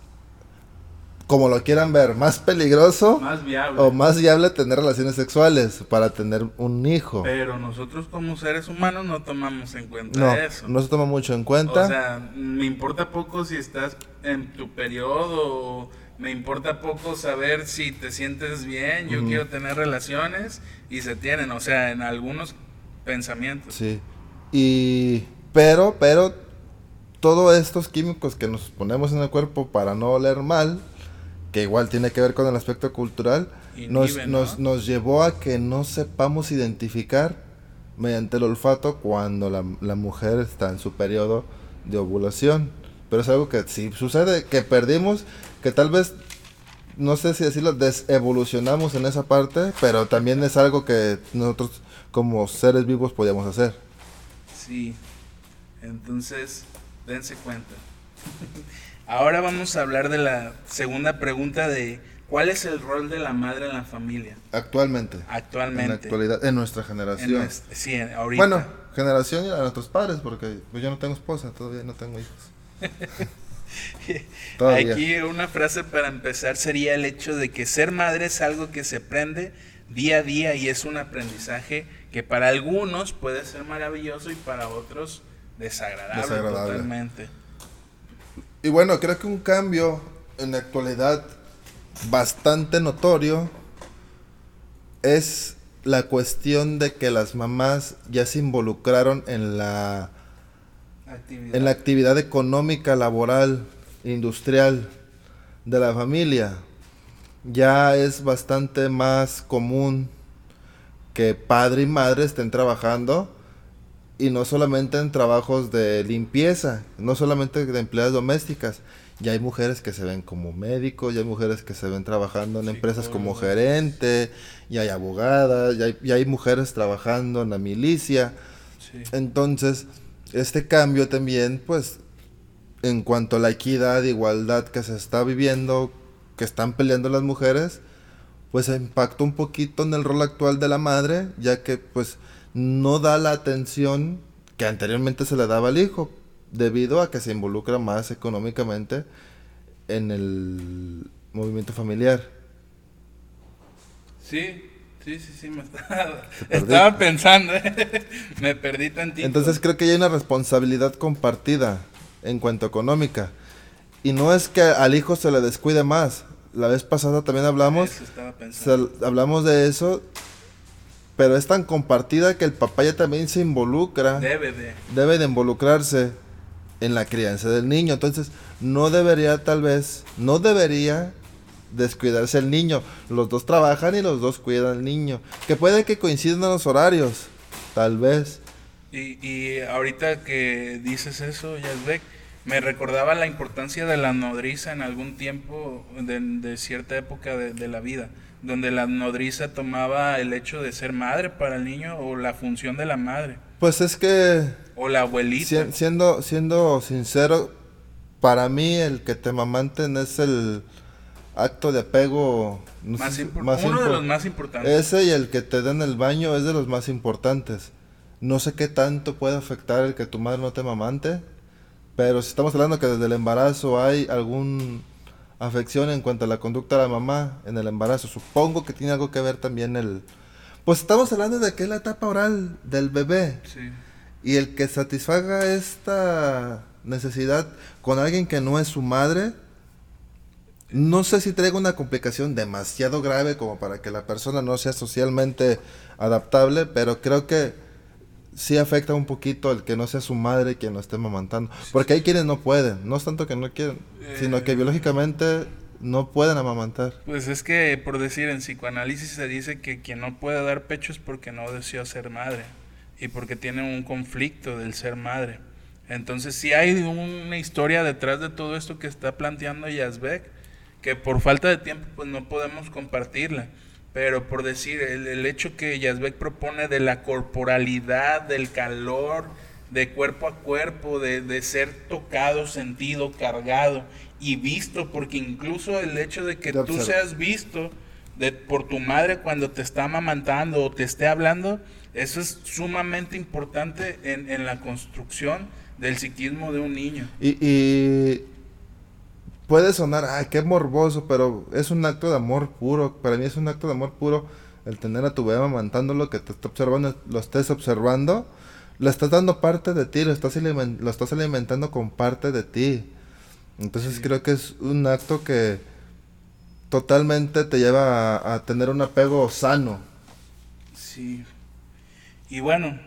como lo quieran ver, más peligroso más viable. o más viable tener relaciones sexuales para tener un hijo. Pero nosotros como seres humanos no tomamos en cuenta eso. No se toma mucho en cuenta. O sea, me importa poco si estás en tu periodo, me importa poco saber si te sientes bien, yo quiero tener relaciones y se tienen, o sea, en algunos pensamientos. Sí. Y pero pero todos estos químicos que nos ponemos en el cuerpo para no oler mal que igual tiene que ver con el aspecto cultural, nos, nos, nos, llevó a que no sepamos identificar mediante el olfato cuando la, la, mujer está en su periodo de ovulación. Pero es algo que si sucede, que perdimos, que tal vez, no sé si decirlo, desevolucionamos en esa parte, pero también es algo que nosotros como seres vivos podíamos hacer. Sí, entonces, dense cuenta. Ahora vamos a hablar de la segunda pregunta de ¿cuál es el rol de la madre en la familia? Actualmente. Actualmente. En la actualidad, en nuestra generación. sí, ahorita. Bueno, generación y a nuestros padres, porque pues yo no tengo esposa, todavía no tengo hijos. *laughs* Aquí una frase para empezar sería el hecho de que ser madre es algo que se aprende día a día y es un aprendizaje que para algunos puede ser maravilloso y para otros desagradable, totalmente. Y bueno, creo que un cambio en la actualidad bastante notorio es la cuestión de que las mamás ya se involucraron en la en la actividad económica, laboral, industrial de la familia. Ya es bastante más común que padre y madre estén trabajando y no solamente en trabajos de limpieza, no solamente de empleadas domésticas. Ya hay mujeres que se ven como médicos, ya hay mujeres que se ven trabajando en empresas como gerente, ya hay abogadas, ya hay, ya hay mujeres trabajando en la milicia. Entonces, este cambio también, pues, en cuanto a la equidad, igualdad que se está viviendo, que están peleando las mujeres, pues impacta un poquito en el rol actual de la madre, ya que pues no da la atención que anteriormente se le daba al hijo, debido a que se involucra más económicamente en el movimiento familiar. Sí, Sí, sí, sí, me *laughs* estaba, pensando, *laughs* me perdí tantito. Entonces creo que hay una responsabilidad compartida en cuanto económica. Y no es que al hijo se le descuide más. La vez pasada también hablamos, hablamos de eso, pero es tan compartida que el papá ya también se involucra. Debe de. Debe de involucrarse en la crianza del niño. Entonces, no debería tal vez, no debería descuidarse el niño. Los dos trabajan y los dos cuidan al niño. Que puede que coincidan los horarios, tal vez. Y, y ahorita que dices eso, Yazbek, me recordaba la importancia de la nodriza en algún tiempo de, cierta época de, la vida, donde la nodriza tomaba el hecho de ser madre para el niño o la función de la madre. Pues es que... O la abuelita. siendo, siendo sincero, para mí el que te mamanten es el acto de apego más, uno de los más importantes. Ese y el que te den el baño es de los más importantes. No sé qué tanto puede afectar el que tu madre no te mamante, pero si estamos hablando que desde el embarazo hay algún afección en cuanto a la conducta de la mamá en el embarazo, supongo que tiene algo que ver también el... Pues estamos hablando de que es la etapa oral del bebé. Y el que satisfaga esta necesidad con alguien que no es su madre, no sé si traigo una complicación demasiado grave como para que la persona no sea socialmente adaptable, pero creo que sí afecta un poquito el que no sea su madre quien lo esté mamantando. Porque hay quienes no pueden, no es tanto que no quieren, sino que eh. biológicamente no pueden amamantar. Pues es que, por decir, en psicoanálisis se dice que quien no puede dar pecho es porque no deseó ser madre y porque tiene un conflicto del ser madre. Entonces, si hay una historia detrás de todo esto que está planteando Yazbek, que por falta de tiempo pues no podemos compartirla. Pero por decir, el, hecho que Yazbek propone de la corporalidad, del calor, de cuerpo a cuerpo, de, ser tocado, sentido, cargado y visto, porque incluso el hecho de que tú seas visto de, por tu madre cuando te está amamantando o te esté hablando, eso es sumamente importante en, en la construcción del psiquismo de un niño. y puede sonar, ay, qué morboso, pero es un acto de amor puro. Para mí es un acto de amor puro el tener a tu bebé amamantándolo, que te está observando, lo estés observando. Le estás dando parte de ti, lo estás, lo estás alimentando con parte de ti. Entonces creo que es un acto que totalmente te lleva a, a tener un apego sano. Sí. Y bueno,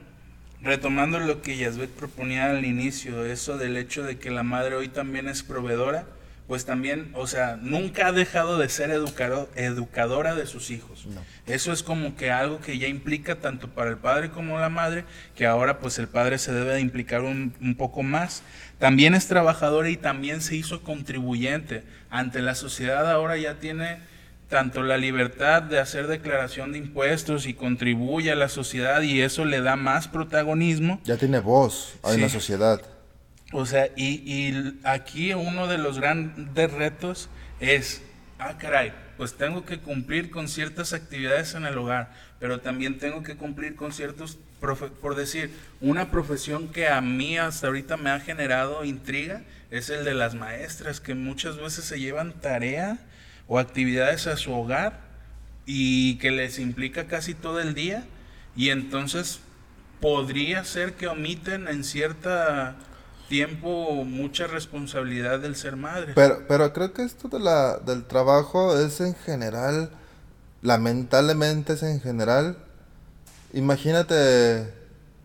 retomando lo que Yazbek proponía al inicio, eso del hecho de que la madre hoy también es proveedora, pues también, o sea, nunca ha dejado de ser educadora de sus hijos. Eso es como que algo que ya implica tanto para el padre como la madre, que ahora pues el padre se debe de implicar un, un poco más. También es trabajadora y también se hizo contribuyente. Ante la sociedad ahora ya tiene tanto la libertad de hacer declaración de impuestos y contribuye a la sociedad y eso le da más protagonismo. Ya tiene voz en la sociedad. O sea, y, y aquí uno de los grandes retos es, ah, caray, pues tengo que cumplir con ciertas actividades en el hogar, pero también tengo que cumplir con ciertos, por decir, una profesión que a mí hasta ahorita me ha generado intriga es el de las maestras, que muchas veces se llevan tarea o actividades a su hogar y que les implica casi todo el día y entonces podría ser que omiten en cierta tiempo mucha responsabilidad del ser madre. Pero, pero creo que esto de la, del trabajo es en general, lamentablemente es en general. Imagínate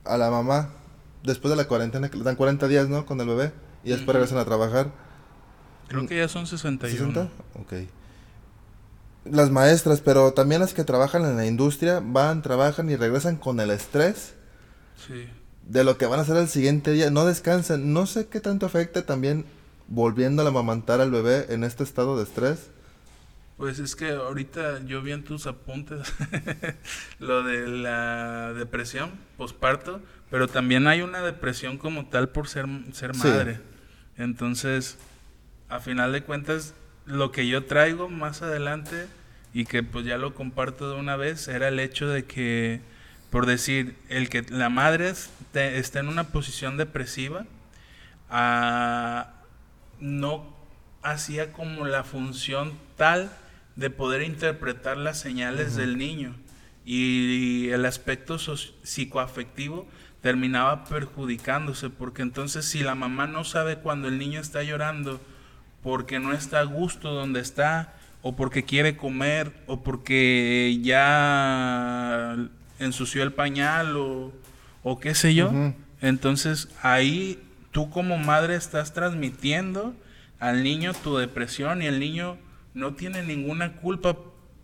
a la mamá, después de la cuarentena, que le dan 40 días, ¿no? Con el bebé, y después regresan a trabajar. Creo que ya son 61. ¿60? Ok. Las maestras, pero también las que trabajan en la industria, van, trabajan y regresan con el estrés. Sí de lo que van a hacer el siguiente día. No descansan. No sé qué tanto afecta también volviendo a amamantar al bebé en este estado de estrés. Pues es que ahorita yo vi en tus apuntes *laughs* lo de la depresión posparto, pero también hay una depresión como tal por ser, ser madre. Entonces, a final de cuentas, lo que yo traigo más adelante y que pues ya lo comparto de una vez era el hecho de que por decir, el que la madre está en una posición depresiva, ah, no hacía como la función tal de poder interpretar las señales del niño. Y, el aspecto psicoafectivo terminaba perjudicándose porque entonces si la mamá no sabe cuando el niño está llorando porque no está a gusto donde está o porque quiere comer o porque ya ensució el pañal o, qué sé yo. Entonces ahí tú como madre estás transmitiendo al niño tu depresión y el niño no tiene ninguna culpa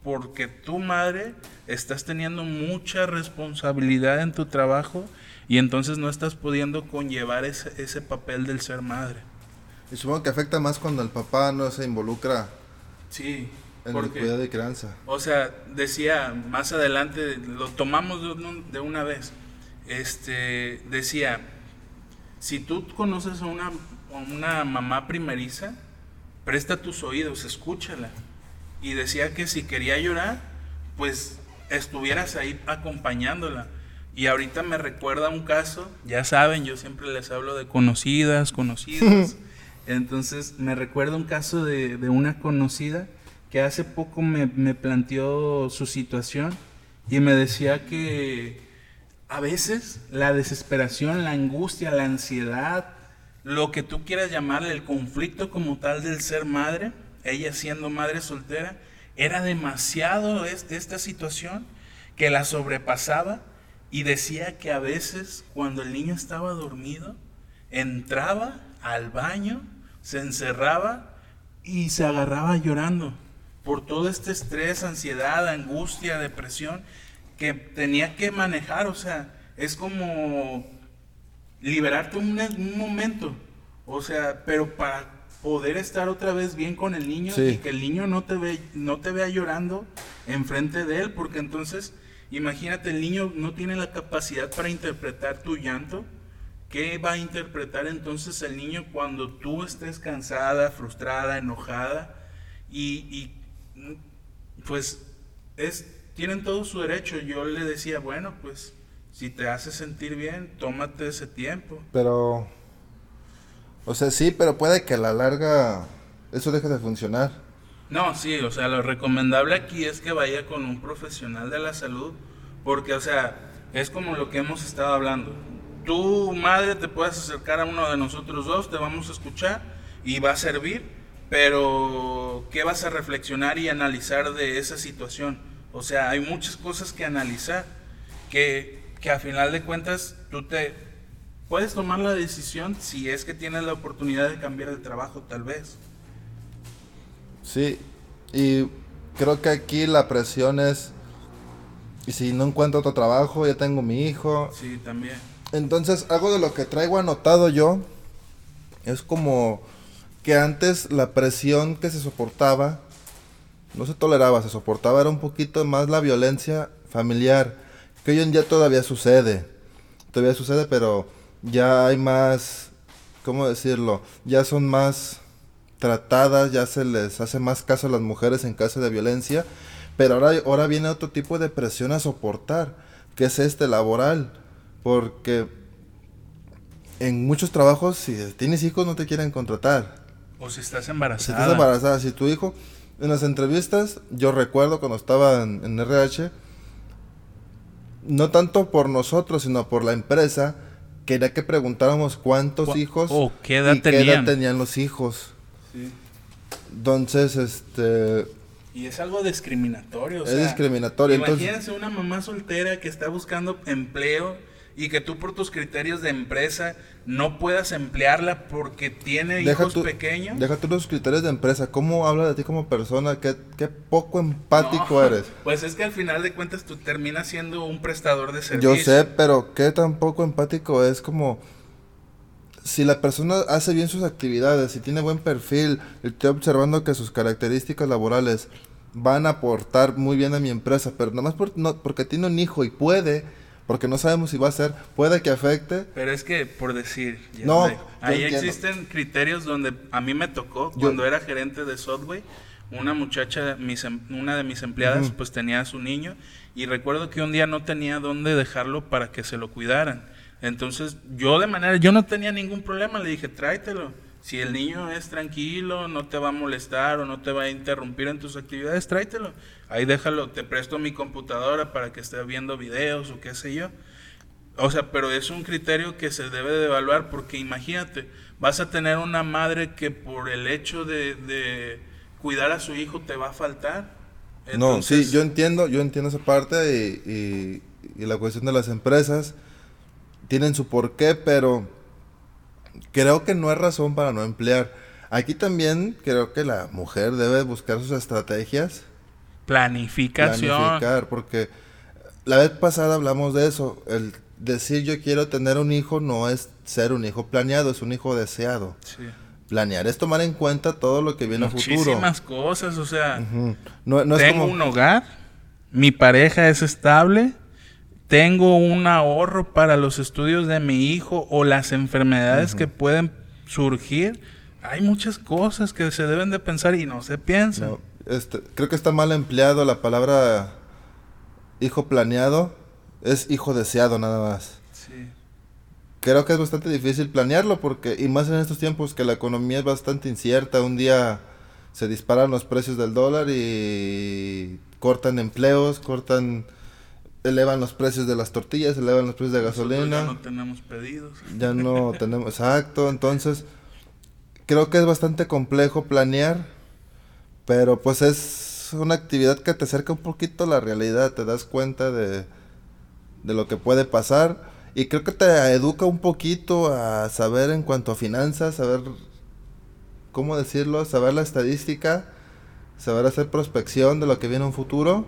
porque tu madre estás teniendo mucha responsabilidad en tu trabajo y entonces no estás pudiendo conllevar ese, ese papel del ser madre. Y supongo que afecta más cuando el papá no se involucra. Sí. En porque, el cuidado de crianza. O sea, decía más adelante, lo tomamos de, una vez. Este, decía, si tú conoces a una, una mamá primeriza, presta tus oídos, escúchala. Y decía que si quería llorar, pues estuvieras ahí acompañándola. Y ahorita me recuerda un caso, ya saben, yo siempre les hablo de conocidas, conocidos. *laughs* Entonces me recuerda un caso de, de una conocida que hace poco me, planteó su situación y me decía que a veces la desesperación, la angustia, la ansiedad, lo que tú quieras llamarle, el conflicto como tal del ser madre, ella siendo madre soltera, era demasiado esta situación que la sobrepasaba y decía que a veces cuando el niño estaba dormido, entraba al baño, se encerraba y se agarraba llorando por todo este estrés, ansiedad, angustia, depresión que tenía que manejar. O sea, es como liberarte un, un momento. O sea, pero para poder estar otra vez bien con el niño y que el niño no te, ve, no te vea llorando enfrente de él, porque entonces, imagínate, el niño no tiene la capacidad para interpretar tu llanto. ¿Qué va a interpretar entonces el niño cuando tú estés cansada, frustrada, enojada? Y, y pues es, tienen todo su derecho. Yo le decía, bueno, pues si te hace sentir bien, tómate ese tiempo. Pero, o sea, sí, pero puede que a la larga eso deje de funcionar. No, sí, o sea, lo recomendable aquí es que vaya con un profesional de la salud, porque, o sea, es como lo que hemos estado hablando. Tu madre te puedes acercar a uno de nosotros dos, te vamos a escuchar y va a servir, pero, ¿qué vas a reflexionar y analizar de esa situación? O sea, hay muchas cosas que analizar, que, que a final de cuentas tú te puedes tomar la decisión si es que tienes la oportunidad de cambiar de trabajo, tal vez. Sí, y creo que aquí la presión es, y si no encuentro otro trabajo, ya tengo mi hijo. Sí, también. Entonces, algo de lo que traigo anotado yo es como que antes la presión que se soportaba no se toleraba, se soportaba era un poquito más la violencia familiar, que hoy en día todavía sucede, todavía sucede, pero ya hay más, ¿cómo decirlo? Ya son más tratadas, ya se les hace más caso a las mujeres en caso de violencia, pero ahora, ahora viene otro tipo de presión a soportar, que es este laboral, porque en muchos trabajos, si tienes hijos, no te quieren contratar. O si estás Si embarazada. estás embarazada, si tu hijo, en las entrevistas, yo recuerdo cuando estaba en, en RH, no tanto por nosotros, sino por la empresa, quería que preguntáramos cuántos Cu- hijos o qué edad y qué edad tenían. tenían los hijos. Sí. Entonces, este, Y es algo discriminatorio. o es sea, discriminatorio. Entonces, Imagínense una mamá soltera que está buscando empleo y que tú por tus criterios de empresa no puedas emplearla porque tiene deja hijos pequeños. deja tú los criterios de empresa. ¿Cómo habla de ti como persona? ¿Qué, qué poco empático No, *laughs* eres? Pues es que al final de cuentas tú terminas siendo un prestador de servicio. Yo sé, pero qué tan poco empático es como si la persona hace bien sus actividades, si tiene buen perfil, estoy observando que sus características laborales van a aportar muy bien a mi empresa, pero nada más por, no, porque tiene un hijo y puede, porque no sabemos si va a ser, puede que afecte. Pero es que, por decir, ya No, yo ahí existen criterios donde a mí me tocó, Yo- cuando era gerente de Subway, una muchacha, mis em- una de mis empleadas, pues tenía a su niño y recuerdo que un día no tenía dónde dejarlo para que se lo cuidaran. Entonces yo de manera, yo no tenía ningún problema, le dije, tráetelo. Si el niño es tranquilo, no te va a molestar o no te va a interrumpir en tus actividades, tráetelo. Ahí déjalo, te presto mi computadora para que esté viendo videos o qué sé yo. O sea, pero es un criterio que se debe de evaluar porque imagínate, vas a tener una madre que por el hecho de, de cuidar a su hijo te va a faltar. no, sí, yo entiendo, yo entiendo esa parte y, y- y la cuestión de las empresas tienen su porqué, pero creo que no es razón para no emplear. Aquí también creo que la mujer debe buscar sus estrategias, Planificación. planificar, porque la vez pasada hablamos de eso, el decir yo quiero tener un hijo no es ser un hijo planeado, es un hijo deseado. Sí. Planear es tomar en cuenta todo lo que viene a futuro. Muchísimas cosas, o sea, Ujú. No, no es tengo como... un hogar, mi pareja es estable, tengo un ahorro para los estudios de mi hijo o las enfermedades que pueden surgir. Hay muchas cosas que se deben de pensar y no se piensan. No, este, creo que está mal empleado la palabra hijo planeado. Es hijo deseado nada más. Sí. Creo que es bastante difícil planearlo porque, y más en estos tiempos que la economía es bastante incierta, un día se disparan los precios del dólar y cortan empleos, cortan, elevan los precios de las tortillas, elevan los precios de Nosotros gasolina. ya no tenemos pedidos. Ya no *laughs* tenemos, exacto, entonces creo que es bastante complejo planear, pero pues es una actividad que te acerca un poquito a la realidad, te das cuenta de, de lo que puede pasar y creo que te educa un poquito a saber en cuanto a finanzas, saber cómo decirlo, saber la estadística, saber hacer prospección de lo que viene en un futuro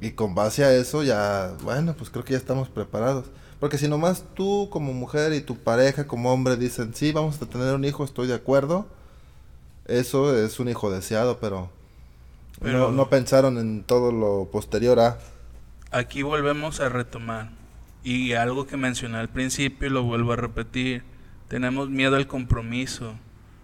y con base a eso ya, bueno, pues creo que ya estamos preparados. Porque si nomás tú como mujer y tu pareja como hombre dicen, sí, vamos a tener un hijo, estoy de acuerdo, eso es un hijo deseado, pero, Pero- no, no pensaron en todo lo posterior a... Aquí volvemos a retomar. Y algo que mencioné al principio y lo vuelvo a repetir. Tenemos miedo al compromiso.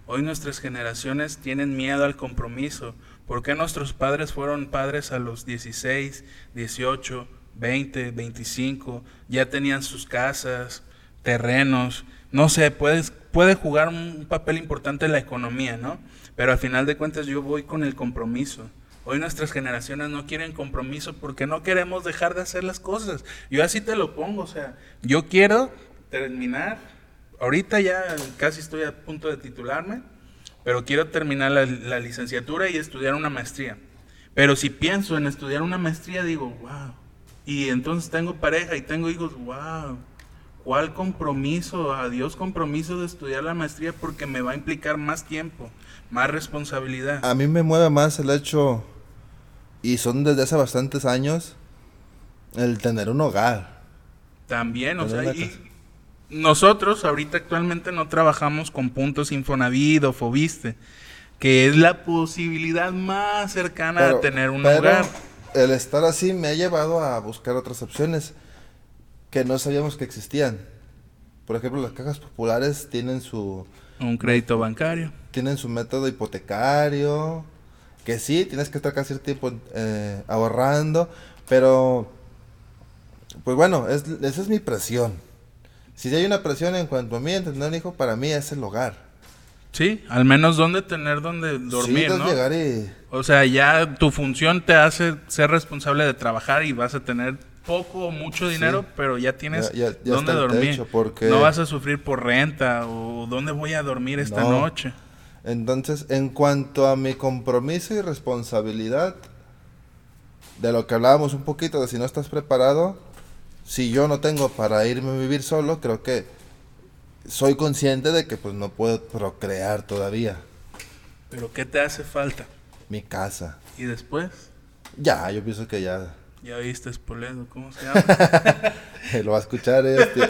Hoy nuestras generaciones tienen miedo al compromiso. ¿Por qué nuestros padres fueron padres a los 16, 18, 20, 25? Ya tenían sus casas, terrenos. No sé, puedes, puede jugar un papel importante en la economía, ¿no? Pero al final de cuentas yo voy con el compromiso. Hoy nuestras generaciones no quieren compromiso porque no queremos dejar de hacer las cosas. Yo así te lo pongo, o sea, yo quiero terminar, ahorita ya casi estoy a punto de titularme, pero quiero terminar la, la licenciatura y estudiar una maestría. Pero si pienso en estudiar una maestría, digo, wow. Y entonces tengo pareja y tengo hijos, wow. ¿Cuál compromiso? Adiós compromiso de estudiar la maestría porque me va a implicar más tiempo, más responsabilidad. A mí me mueve más el hecho, y son desde hace bastantes años, el tener un hogar. También, o sea, y. nosotros ahorita actualmente no trabajamos con puntos Infonavit o Fobiste, que es la posibilidad más cercana Pero- a tener un pero hogar. El estar así me ha llevado a buscar otras opciones que no sabíamos que existían. Por ejemplo, las cajas populares tienen su Un crédito bancario. tienen su método hipotecario, que sí, tienes que estar casi el tiempo eh, ahorrando, pero pues bueno, es, esa es mi presión. Si hay una presión en cuanto a mí, en tener un hijo, para mí es el hogar. Sí, al menos donde tener donde dormir, sí, ¿no? llegar y... O sea, ya tu función te hace ser responsable de trabajar y vas a tener poco o mucho dinero, pero ya tienes Ya- ya- ya dónde dormir. porque- No vas a sufrir por renta o dónde voy a dormir esta No. noche. Entonces, en cuanto a mi compromiso y responsabilidad, de lo que hablábamos un poquito, de si no estás preparado, si yo no tengo para irme a vivir solo, creo que soy consciente de que pues no puedo procrear todavía Pero ¿qué te hace falta? mi casa. Y después, Ya, yo pienso que ya ya viste Spoleto, ¿cómo se *laughs* llama? *laughs* lo va a escuchar este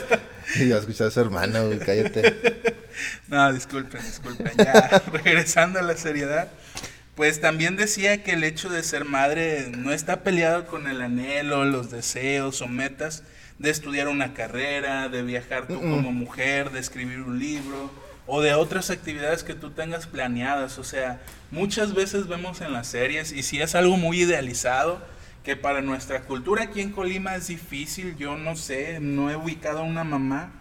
y va a escuchar a su hermano, güey, cállate. *laughs* No, disculpen, disculpen. Ya, regresando a la seriedad. Pues también decía que el hecho de ser madre no está peleado con el anhelo, los deseos o metas de estudiar una carrera, de viajar tú como mujer, de escribir un libro o de otras actividades que tú tengas planeadas. O sea, muchas veces vemos en las series y si es algo muy idealizado, que para nuestra cultura aquí en Colima es difícil, yo no sé, no he ubicado a una mamá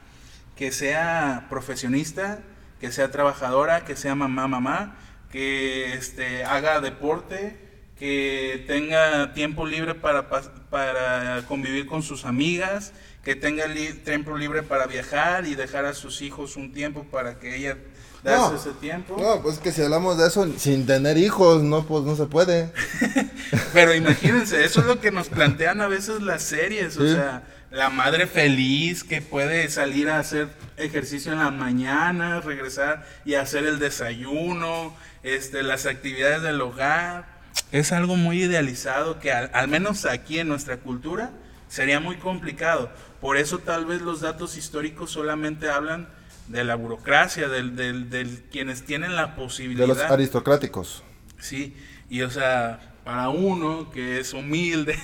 que sea profesionista, que sea trabajadora, que sea mamá, mamá, que este, haga deporte, que tenga tiempo libre para, para convivir con sus amigas, que tenga tiempo libre para viajar y dejar a sus hijos un tiempo para que ella darse No. ese tiempo. No, pues que si hablamos de eso sin tener hijos, no pues no se puede. *laughs* Pero imagínense, eso es lo que nos plantean a veces las series, o Sí. sea, la madre feliz que puede salir a hacer ejercicio en la mañana, regresar y hacer el desayuno, este, las actividades del hogar. Es algo muy idealizado que al, al menos aquí en nuestra cultura sería muy complicado. Por eso tal vez los datos históricos solamente hablan de la burocracia, del, del, del quienes tienen la De posibilidad. los aristocráticos. Sí, y o sea, para uno que es humilde,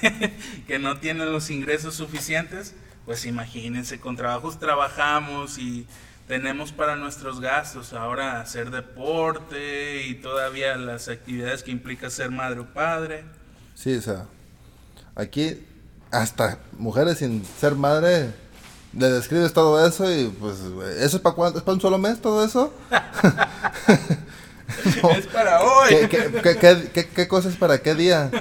*laughs* que no tiene los ingresos suficientes, pues imagínense, con trabajos trabajamos y tenemos para nuestros gastos ahora hacer deporte y todavía las actividades que implica ser madre o padre. Sí, o sea, aquí hasta mujeres sin ser madre le describes todo eso y pues eso es para cuánto, es para un solo mes todo eso. *laughs* *laughs* No. Es para hoy. ¿Qué, qué, qué, qué- qué- qué cosa es para qué día? *laughs*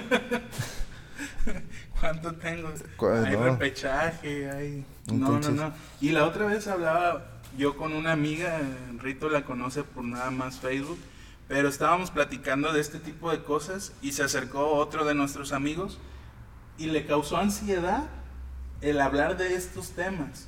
¿Cuánto tengo? Hay No. repechaje, hay... No, no, no. Y la otra vez hablaba yo con una amiga, Rito la conoce por nada más Facebook, pero estábamos platicando de este tipo de cosas y se acercó otro de nuestros amigos y le causó ansiedad el hablar de estos temas.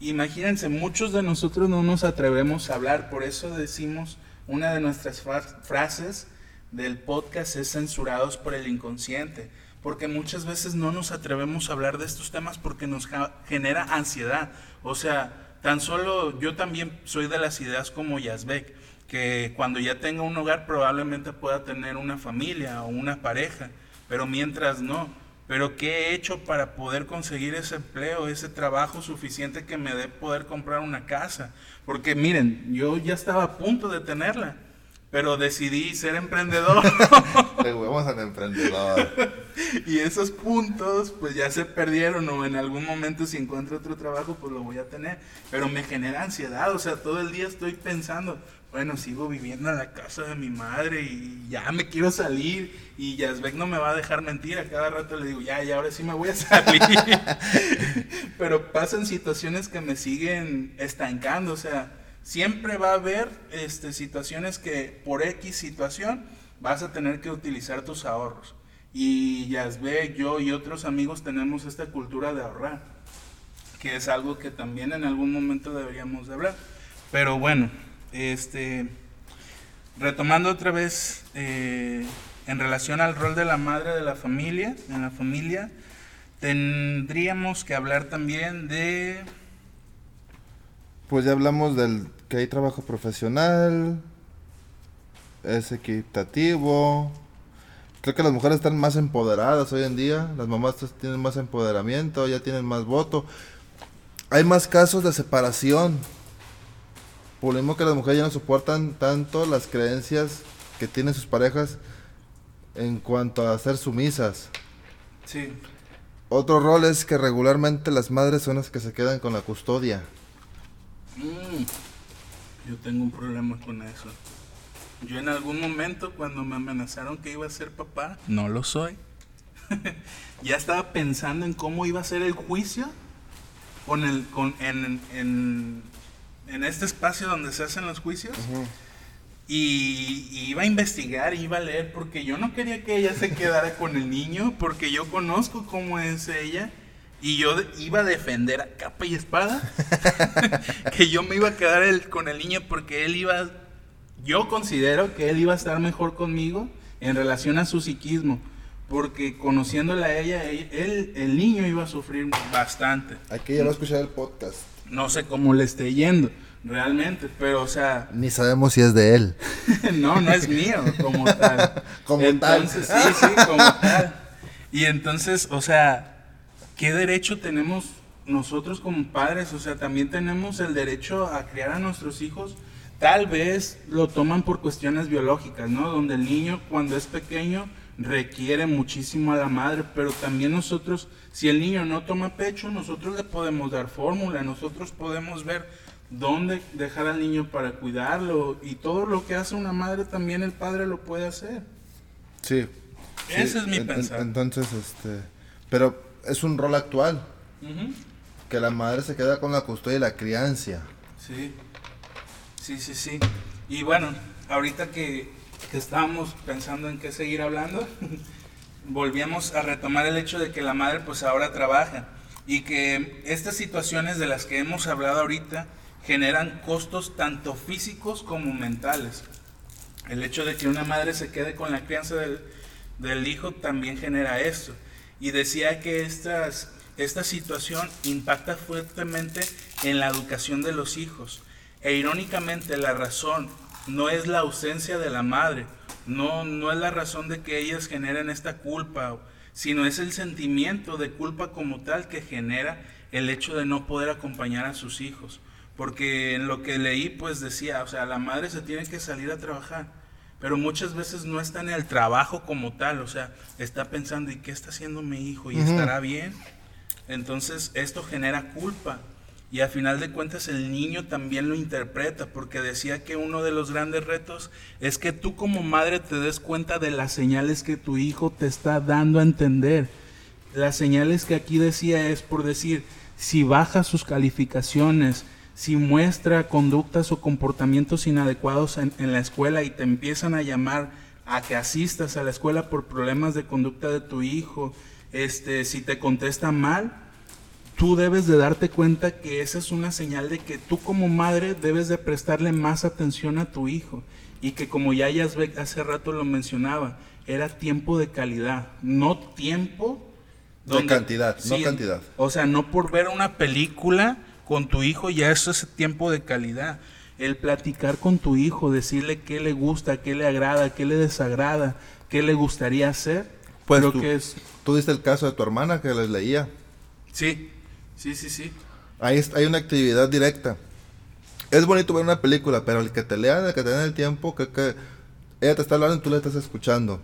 Imagínense, muchos de nosotros no nos atrevemos a hablar, por eso decimos una de nuestras fra- frases del podcast es censurados por el inconsciente, porque muchas veces no nos atrevemos a hablar de estos temas porque nos genera ansiedad. O sea, tan solo yo también soy de las ideas como Yazbek, que cuando ya tenga un hogar probablemente pueda tener una familia o una pareja, pero mientras no. Pero ¿qué he hecho para poder conseguir ese empleo, ese trabajo suficiente que me dé poder comprar una casa? Porque miren, yo ya estaba a punto de tenerla, pero decidí ser emprendedor. *laughs* Le huevos al emprendedor. y esos puntos pues ya se perdieron o en algún momento si encuentro otro trabajo pues lo voy a tener. Pero me genera ansiedad, o sea, todo el día estoy pensando, bueno, sigo viviendo en la casa de mi madre y ya me quiero salir y Yazbek no me va a dejar mentir, a cada rato le digo, ya, ya, ahora sí me voy a salir. *laughs* Pero pasan situaciones que me siguen estancando, o sea, siempre va a haber este, situaciones que por X situación vas a tener que utilizar tus ahorros. Y Yazbek, yo y otros amigos tenemos esta cultura de ahorrar, que es algo que también en algún momento deberíamos de hablar. Pero bueno, este, retomando otra vez eh, en relación al rol de la madre de la familia, en la familia, tendríamos que hablar también de Pues ya hablamos del que hay trabajo profesional, es equitativo. Creo que las mujeres están más empoderadas hoy en día, las mamás tienen más empoderamiento, ya tienen más voto. Hay más casos de separación. Por lo mismo que las mujeres ya no soportan tanto las creencias que tienen sus parejas en cuanto a ser sumisas. sí, Otro rol es que regularmente las madres son las que se quedan con la custodia. Mm, yo tengo un problema con eso. Yo en algún momento cuando me amenazaron que iba a ser papá, no lo soy. *laughs* ya estaba pensando en cómo iba a ser el juicio con el, con, en, en, en este espacio donde se hacen los juicios. Y, y iba a investigar, iba a leer, porque yo no quería que ella se quedara con el niño, porque yo conozco cómo es ella. Y yo iba a defender a capa y espada *laughs* que yo me iba a quedar el, con el niño porque él iba, yo considero que él iba a estar mejor conmigo en relación a su psiquismo. Porque conociéndola a ella, él, el niño iba a sufrir bastante. Aquí ya va a escuchar el podcast. No sé cómo le esté yendo, realmente, pero o sea... Ni sabemos si es de él. *laughs* no, no es mío, como tal. *laughs* como entonces, tal. Sí, sí, como tal. Y entonces, o sea, ¿qué derecho tenemos nosotros como padres? O sea, también tenemos el derecho a criar a nuestros hijos. Tal vez lo toman por cuestiones biológicas, ¿no? Donde el niño cuando es pequeño requiere muchísimo a la madre, pero también nosotros, si el niño no toma pecho, nosotros le podemos dar fórmula, nosotros podemos ver dónde dejar al niño para cuidarlo y todo lo que hace una madre también el padre lo puede hacer. Sí. Ese sí, es mi en- pensar. Entonces, este, pero es un rol actual, que la madre se queda con la custodia y la crianza. Sí, sí, sí, sí. Y bueno, ahorita que, que estábamos pensando en qué seguir hablando, *laughs* volvíamos a retomar el hecho de que la madre pues ahora trabaja y que estas situaciones de las que hemos hablado ahorita generan costos tanto físicos como mentales. El hecho de que una madre se quede con la crianza del, del hijo también genera esto. Y decía que estas, esta situación impacta fuertemente en la educación de los hijos. E irónicamente la razón no es la ausencia de la madre, no, no es la razón de que ellas generen esta culpa, sino es el sentimiento de culpa como tal que genera el hecho de no poder acompañar a sus hijos. Porque en lo que leí, pues decía, o sea, la madre se tiene que salir a trabajar, pero muchas veces no está en el trabajo como tal, o sea, está pensando, ¿y qué está haciendo mi hijo? ¿Y estará bien? Entonces, esto genera culpa. Y a final de cuentas el niño también lo interpreta, porque decía que uno de los grandes retos es que tú como madre te des cuenta de las señales que tu hijo te está dando a entender. Las señales que aquí decía es por decir, si baja sus calificaciones, si muestra conductas o comportamientos inadecuados en, en la escuela y te empiezan a llamar a que asistas a la escuela por problemas de conducta de tu hijo, este, si te contesta mal, tú debes de darte cuenta que esa es una señal de que tú como madre debes de prestarle más atención a tu hijo y que como ya Yazbek hace rato lo mencionaba, era tiempo de calidad, no tiempo De cantidad, no cantidad. O sea, no por ver una película con tu hijo ya eso es tiempo de calidad. El platicar con tu hijo, decirle qué le gusta, qué le agrada, qué le desagrada, qué le gustaría hacer, Pues creo tú, que es tú diste el caso de tu hermana que les leía. sí, sí, sí, sí. Ahí hay una actividad directa. Es bonito ver una película, pero el que te lean, el que te den el tiempo, creo que ella te está hablando y tú le estás escuchando.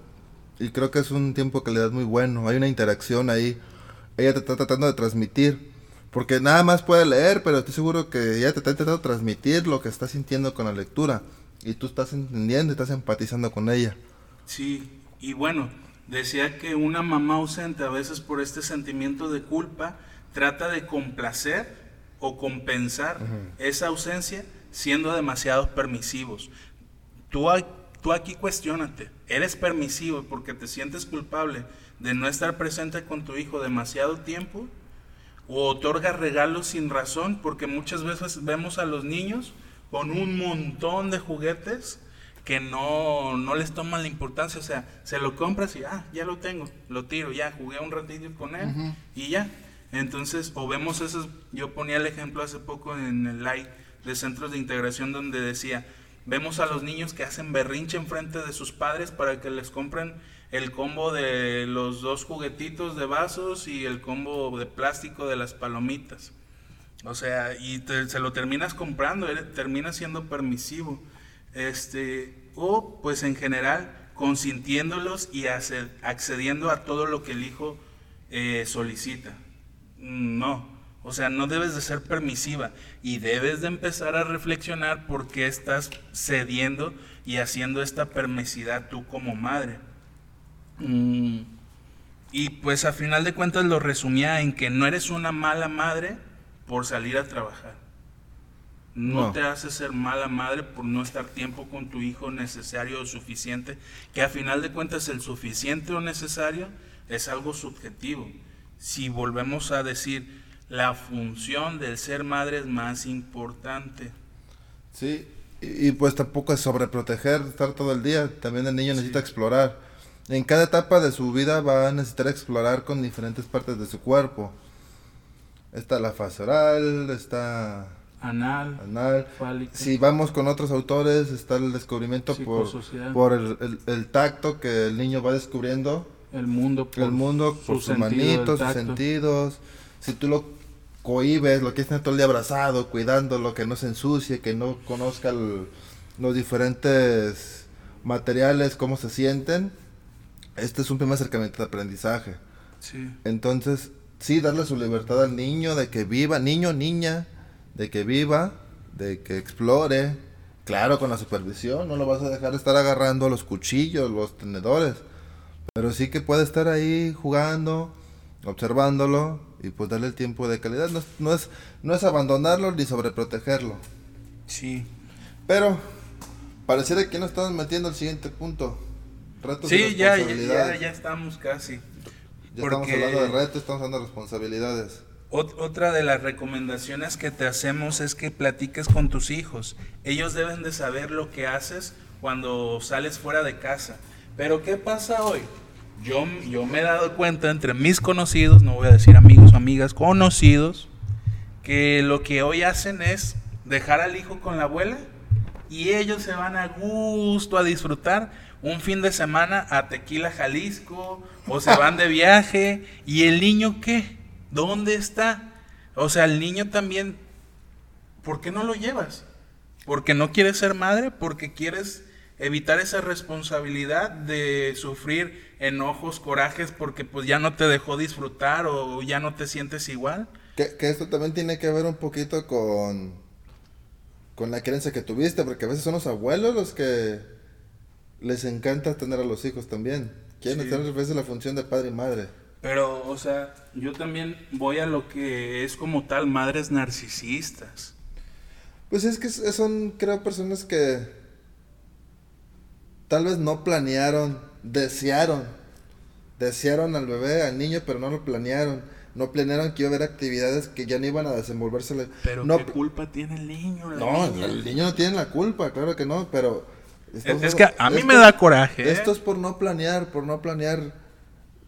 Y creo que es un tiempo de calidad muy bueno. Hay una interacción ahí. Ella te está tratando de transmitir. Porque nada más puede leer, pero estoy seguro que ella te está intentando transmitir lo que está sintiendo con la lectura. Y tú estás entendiendo y estás empatizando con ella. Sí, y bueno, decía que una mamá ausente a veces por este sentimiento de culpa trata de complacer o compensar esa ausencia siendo demasiado permisivos. Tú aquí cuestionate, ¿eres permisivo porque te sientes culpable de no estar presente con tu hijo demasiado tiempo? ¿O otorgas regalos sin razón? Porque muchas veces vemos a los niños con un montón de juguetes que no, no les toman la importancia. O sea, se lo compras y, ah, ya lo tengo, lo tiro, ya jugué un ratito con él y ya. Entonces, o vemos esos, yo ponía el ejemplo hace poco en el live de centros de integración donde decía, vemos a los niños que hacen berrinche enfrente de sus padres para que les compren el combo de los dos juguetitos de vasos y el combo de plástico de las palomitas. O sea, y te- se lo terminas comprando, terminas siendo permisivo. Este, o pues en general consintiéndolos y acced- accediendo a todo lo que el hijo eh, solicita. No, O sea, no debes de ser permisiva y debes de empezar a reflexionar por qué estás cediendo y haciendo esta permisidad tú como madre. Mm, y pues a final de cuentas lo resumía en que no eres una mala madre por salir a trabajar. No, te hace ser mala madre por no estar tiempo con tu hijo necesario o suficiente, que a final de cuentas el suficiente o necesario es algo subjetivo. Si volvemos a decir, la función del ser madre es más importante. Sí, y, pues tampoco es sobreproteger, estar todo el día, también el niño necesita explorar. En cada etapa de su vida va a necesitar explorar con diferentes partes de su cuerpo. Está la fase oral, está anal, anal. Si vamos con otros autores, está el descubrimiento por, por el, el, tacto que el niño va descubriendo. El mundo por, el mundo por sus manitos, sus sentidos. Si tú lo cohibes, lo que es todo el día abrazado, cuidándolo, que no se ensucie, que no conozca los diferentes materiales, cómo se sienten. Este es un primer acercamiento de aprendizaje. Sí. Entonces, sí, darle su libertad al niño de que viva, niño, niña, de que viva, de que explore, claro, con la supervisión, no lo vas a dejar estar agarrando los cuchillos, los tenedores, pero sí que puede estar ahí jugando, observándolo y pues darle el tiempo de calidad, no, es, no es abandonarlo ni sobreprotegerlo. Sí. Pero pareciera que no estamos metiendo el siguiente punto. Retos sí, ya, ya, ya, estamos casi. Ya estamos hablando de retos, estamos hablando de responsabilidades. Otra de las recomendaciones que te hacemos es que platiques con tus hijos. Ellos deben de saber lo que haces cuando sales fuera de casa. Pero ¿qué pasa hoy? Yo, yo me he dado cuenta entre mis conocidos, no voy a decir amigos o amigas, conocidos, que lo que hoy hacen es dejar al hijo con la abuela y ellos se van a gusto a disfrutar un fin de semana a Tequila, Jalisco, o se van de viaje y el niño qué? ¿Dónde está? O sea, el niño también, ¿por qué no lo llevas? ¿Porque no quieres ser madre? ¿Porque quieres evitar esa responsabilidad de sufrir enojos, corajes, porque pues ya no te dejó disfrutar o ya no te sientes igual? Que, que esto también tiene que ver un poquito con, con la creencia que tuviste, porque a veces son los abuelos los que les encanta tener a los hijos también. Quieren tener a veces la función de padre y madre. Pero, o sea, yo también voy a lo que es como tal madres narcisistas. Pues es que son, creo, personas que tal vez no planearon, desearon, desearon al bebé, al niño, pero no lo planearon. No planearon que iba a haber actividades que ya no iban a desenvolverse. Pero no, ¿qué culpa tiene el niño? no, el niño no tiene la culpa, claro que no, pero... Es, que a mí me da coraje. ¿eh? Esto es por no planear, por no planear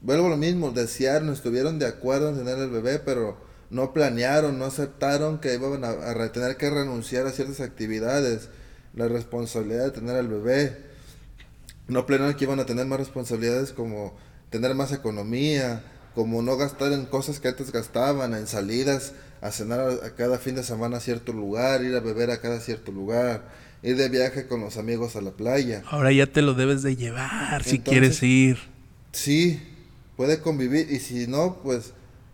vuelvo a lo mismo, desearon, estuvieron de acuerdo en tener el bebé, pero no planearon, no aceptaron que iban a, tener que renunciar a ciertas actividades, la responsabilidad de tener al bebé. No planearon que iban a tener más responsabilidades como tener más economía, como no gastar en cosas que antes gastaban, en salidas, a cenar a, cada fin de semana a cierto lugar, ir a beber a cada cierto lugar, ir de viaje con los amigos a la playa. Ahora ya te lo debes de llevar si quieres ir. Sí, puede convivir y si no, pues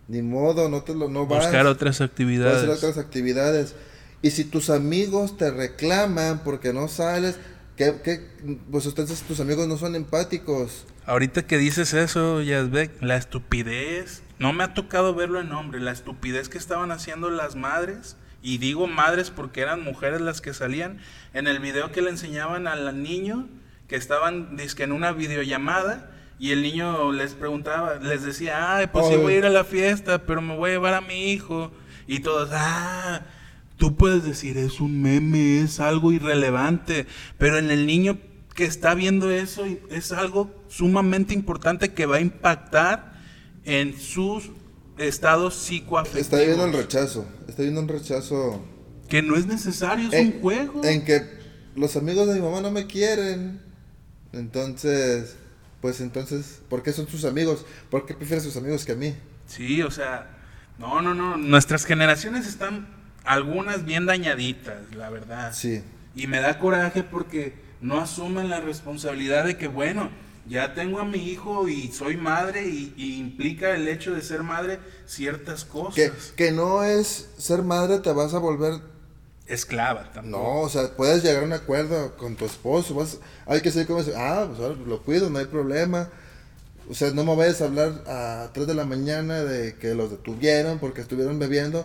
ni modo, no te lo no vas. Buscar otras actividades. Hacer otras actividades. Y si tus amigos te reclaman porque no sales, que, que pues entonces tus amigos no son empáticos. Ahorita que dices eso, Yazbek, la estupidez, no me ha tocado verlo en nombre, la estupidez que estaban haciendo las madres, y digo madres porque eran mujeres las que salían, en el video que le enseñaban al niño, que estaban dizque en una videollamada, y el niño les preguntaba, les decía, ay, pues sí voy a ir a la fiesta, pero me voy a llevar a mi hijo. Y todos, ah, tú puedes decir, es un meme, es algo irrelevante. Pero en el niño que está viendo eso, es algo sumamente importante que va a impactar en sus estados psicoafectivos. Está viendo el rechazo, está viendo un rechazo. Que no es necesario, es un juego. En que los amigos de mi mamá no me quieren. Entonces pues entonces, ¿por qué son sus amigos? ¿Por qué prefieres sus amigos que a mí? Sí, o sea, no, no, no, nuestras generaciones están algunas bien dañaditas, la verdad. Sí. Y me da coraje porque no asumen la responsabilidad de que, bueno, ya tengo a mi hijo y soy madre y, y implica el hecho de ser madre ciertas cosas. Que, que no es ser madre, te vas a volver Esclava tampoco. No, o sea, puedes llegar a un acuerdo con tu esposo. Vas, hay que ser como, ah, pues ahora lo cuido, no hay problema. O sea, no me vayas a hablar a 3 de la mañana de que los detuvieron porque estuvieron bebiendo.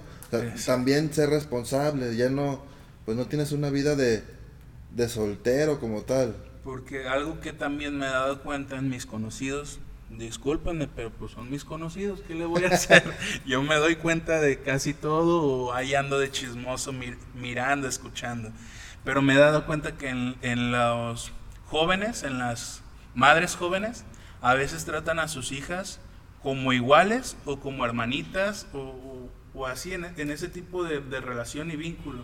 También ser responsable. Ya no, pues no tienes una vida de, de soltero como tal. Porque algo que también me he dado cuenta en mis conocidos, discúlpenme, pero pues son mis conocidos, ¿qué le voy a *laughs* hacer? Yo me doy cuenta de casi todo o ahí ando de chismoso mir- mirando, escuchando. Pero me he dado cuenta que en, en los jóvenes, en las madres jóvenes, a veces tratan a sus hijas como iguales o como hermanitas o, o- así en, en ese tipo de, de relación y vínculo.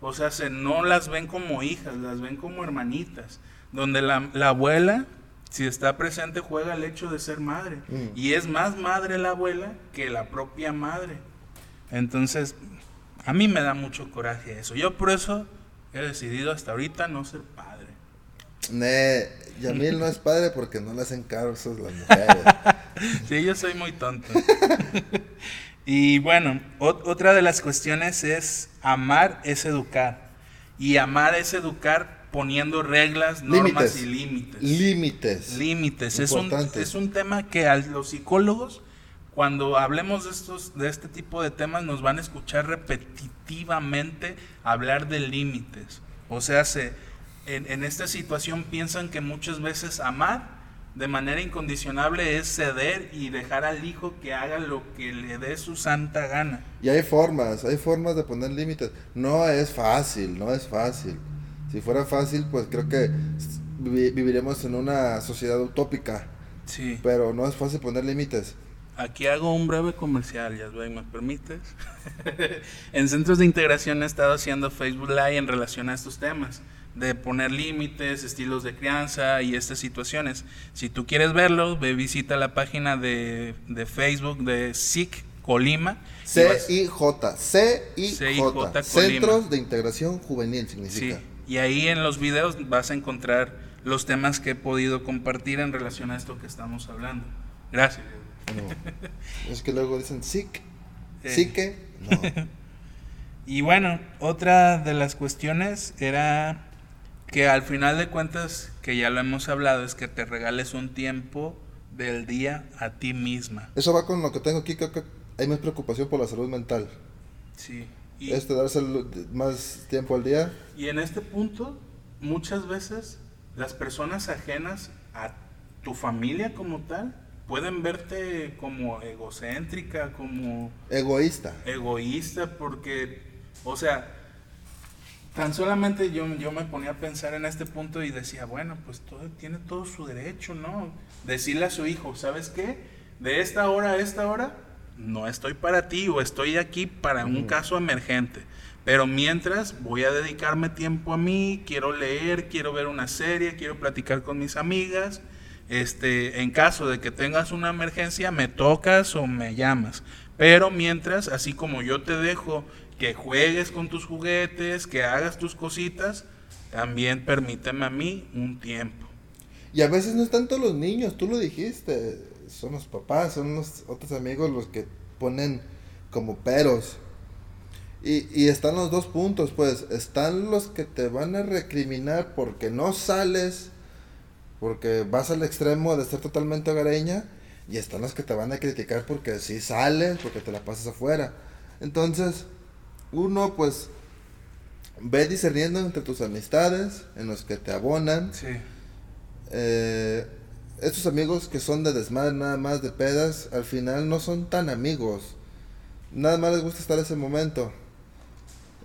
O sea, se, no las ven como hijas, las ven como hermanitas, donde la, la abuela, si está presente, juega el hecho de ser madre. Mm. Y es más madre la abuela que la propia madre. Entonces, a mí me da mucho coraje eso. Yo por eso he decidido hasta ahorita no ser padre. Ne, Yamil no es *laughs* padre porque no le hacen caso las mujeres. Sí, yo soy muy tonto. *laughs* y bueno, ot- otra de las cuestiones es amar es educar. Y amar es educar poniendo reglas, normas Límites. y límites. Límites. límites. Es un, es un tema que a los psicólogos, cuando hablemos de, estos, de este tipo de temas, nos van a escuchar repetitivamente hablar de límites. O sea, se, en, en esta situación piensan que muchas veces amar de manera incondicionable es ceder y dejar al hijo que haga lo que le dé su santa gana. Y hay formas, hay formas de poner límites. No es fácil, no es fácil. Si fuera fácil, pues creo que vi- viviremos en una sociedad utópica. Sí. Pero no es fácil poner límites. Aquí hago un breve comercial, Yasbay, ¿me permites? *laughs* en centros de integración he estado haciendo Facebook Live en relación a estos temas, de poner límites, estilos de crianza y estas situaciones. Si tú quieres verlo, ve visita la página de, de Facebook de SIC Colima. C-I-J. C-I-J. Centros de Integración Juvenil Sí, significa. y ahí en los videos vas a encontrar los temas que he podido compartir en relación a esto que estamos hablando. Gracias. No. *laughs* Es que luego dicen SIC. Eh. No. *laughs* Y bueno, otra de las cuestiones era que al final de cuentas, que ya lo hemos hablado, es que te regales un tiempo del día a ti misma. Eso va con lo que tengo aquí. Creo que hay más preocupación por la salud mental. Sí. Y, Este, darse más tiempo al día. y en este punto, muchas veces las personas ajenas a tu familia como tal pueden verte como egocéntrica, como Egoísta. egoísta porque, o sea, tan solamente yo, yo me ponía a pensar en este punto y decía, bueno, pues todo, tiene todo su derecho, ¿no? Decirle a su hijo, ¿sabes qué? De esta hora a esta hora, no estoy para ti o estoy aquí para un Ujú. caso emergente. Pero mientras voy a dedicarme tiempo a mí, quiero leer, quiero ver una serie, quiero platicar con mis amigas. Este, en caso de que tengas una emergencia, me tocas o me llamas. Pero mientras, así como yo te dejo que juegues con tus juguetes, que hagas tus cositas, también permíteme a mí un tiempo. Y a veces no es tanto los niños, tú lo dijiste. Son los papás, son los otros amigos los que ponen como peros. Y, y están los dos puntos, pues. Están los que te van a recriminar porque no sales, porque vas al extremo de ser totalmente hogareña. Y están los que te van a criticar porque sí sales, porque te la pasas afuera. Entonces, uno pues ve discerniendo entre tus amistades, en los que te abonan. Sí. Eh, estos amigos que son de desmadre nada más de pedas, al final no son tan amigos. Nada más les gusta estar ese momento.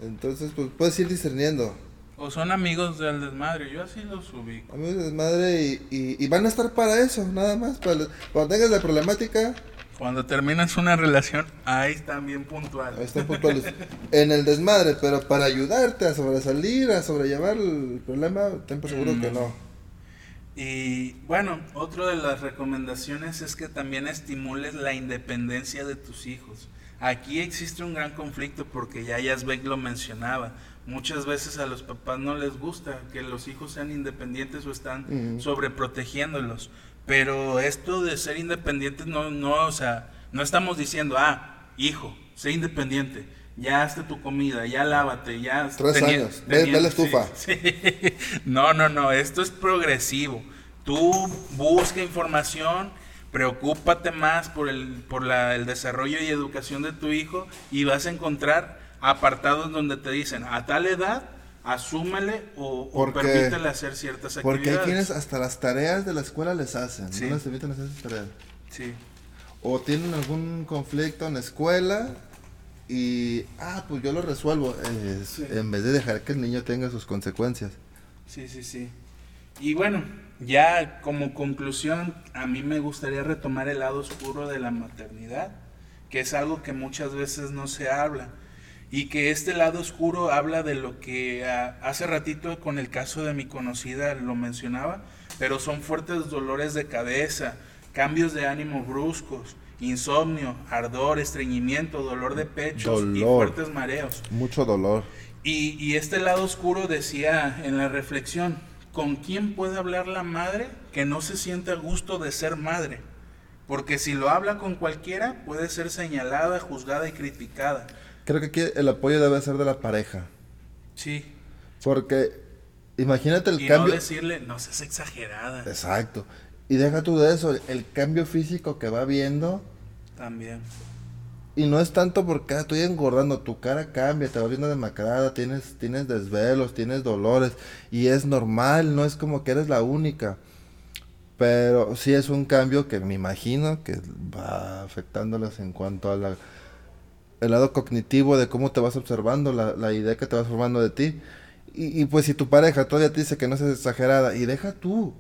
Entonces, pues puedes ir discerniendo. O son amigos del desmadre, yo así los ubico. Amigos de desmadre y, y, y van a estar para eso, nada más. Para, cuando tengas la problemática, Cuando terminas una relación, ahí están bien puntuales. ahí están puntuales. en el desmadre, pero para ayudarte a sobresalir, a sobrellevar el problema, ten por seguro que Mm. no. Y bueno, otra de las recomendaciones es que también estimules la independencia de tus hijos. Aquí existe un gran conflicto porque ya Yazbek lo mencionaba. Muchas veces a los papás no les gusta que los hijos sean independientes o están Ujú. sobreprotegiéndolos. Pero esto de ser independientes no, no, o sea, no estamos diciendo, ah, hijo, sé independiente, ya hazte tu comida, ya lávate, ya... Tres años, ve, la *laughs* estufa. No, no, no, esto es progresivo. Tú busca información, preocúpate más por, el, por la, el desarrollo y educación de tu hijo y vas a encontrar apartados donde te dicen, a tal edad asúmele o, o permítele hacer ciertas actividades. Porque hay quienes hasta las tareas de la escuela les hacen, no les permiten hacer sus tareas. Sí. O tienen algún conflicto en la escuela y, ah, pues yo lo resuelvo, en vez de dejar que el niño tenga sus consecuencias. Sí, sí, sí. Y bueno, ya como conclusión, a mí me gustaría retomar el lado oscuro de la maternidad, que es algo que muchas veces no se habla y que este lado oscuro habla de lo que ah, hace ratito con el caso de mi conocida lo mencionaba, pero son fuertes dolores de cabeza, cambios de ánimo bruscos, insomnio, ardor, estreñimiento, dolor de pecho y fuertes mareos. Mucho dolor. Y, y este lado oscuro decía en la reflexión, ¿con quién puede hablar la madre que no se siente a gusto de ser madre? Porque si lo habla con cualquiera, puede ser señalada, juzgada y criticada. Creo que aquí el apoyo debe ser de la pareja. Sí. Porque imagínate el y cambio. no decirle, no seas exagerada. Exacto. Y deja tú de eso, el cambio físico que va viendo. También. Y no es tanto porque ah, estoy engordando, tu cara cambia, te va viendo demacrada, tienes, tienes desvelos, tienes dolores. Y es normal, no es como que eres la única. Pero sí es un cambio que me imagino que va afectándoles en cuanto a la el lado cognitivo de cómo te vas observando, la, la idea que te vas formando de ti. Y, y, pues si tu pareja todavía te dice que no seas exagerada, y deja tú.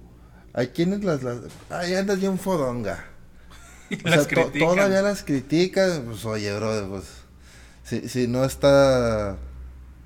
Hay quienes las... las ahí andas bien fodonga. *laughs* O sea, to, todavía las criticas. Pues oye, bro, pues... Si, si no está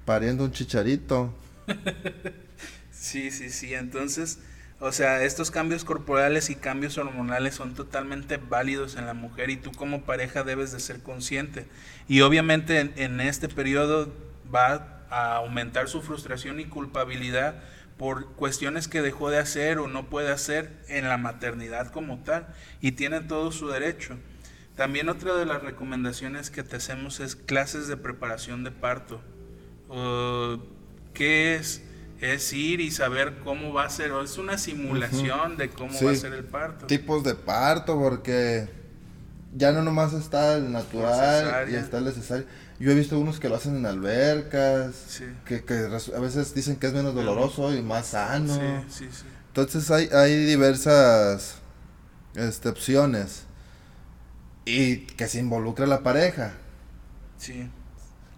pariendo un chicharito. *laughs* sí, sí, sí. Entonces o sea, estos cambios corporales y cambios hormonales son totalmente válidos en la mujer y tú como pareja debes de ser consciente. Y obviamente en, este periodo va a aumentar su frustración y culpabilidad por cuestiones que dejó de hacer o no puede hacer en la maternidad como tal y tiene todo su derecho. También otra de las recomendaciones que te hacemos es clases de preparación de parto. ¿Qué es? Es ir y saber cómo va a ser, es una simulación de cómo va a ser el parto. Tipos de parto, porque ya no nomás está el natural y está el necesario. Yo he visto unos que lo hacen en albercas, que, que, a veces dicen que es menos doloroso y más sano. Entonces hay, hay diversas este, opciones y que se involucra la pareja. Sí.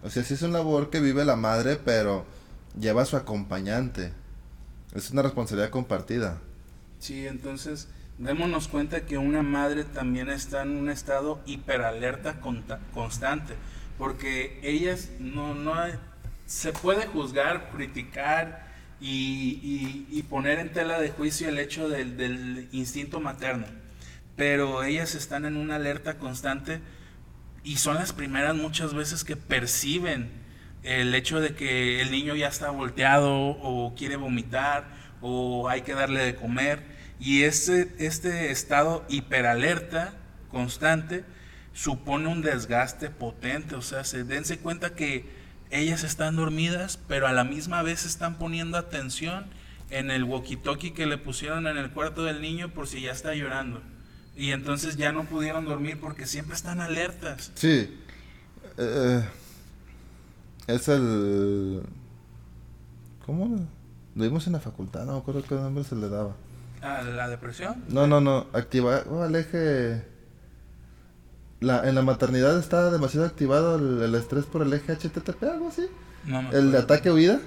O sea, sí es una labor que vive la madre, pero lleva a su acompañante. Es una responsabilidad compartida. Sí, entonces démonos cuenta que una madre también está en un estado hiperalerta constante, porque ellas no, no se puede juzgar, criticar y, y, poner en tela de juicio el hecho del, del instinto materno, pero ellas están en una alerta constante y son las primeras muchas veces que perciben el hecho de que el niño ya está volteado o quiere vomitar o hay que darle de comer y este, este estado hiperalerta constante supone un desgaste potente, o sea, se dense cuenta que ellas están dormidas, pero a la misma vez están poniendo atención en el walkie-talkie que le pusieron en el cuarto del niño por si ya está llorando. Y entonces ya no pudieron dormir porque siempre están alertas. Sí. Eh, es el. ¿Cómo? Lo vimos en la facultad, no me acuerdo qué nombre se le daba. ¿A la depresión? No, no, no. Activa. Oh, el eje. La, en la maternidad está demasiado activado el, estrés por el eje HTTP, algo así. No me El de ataque huida.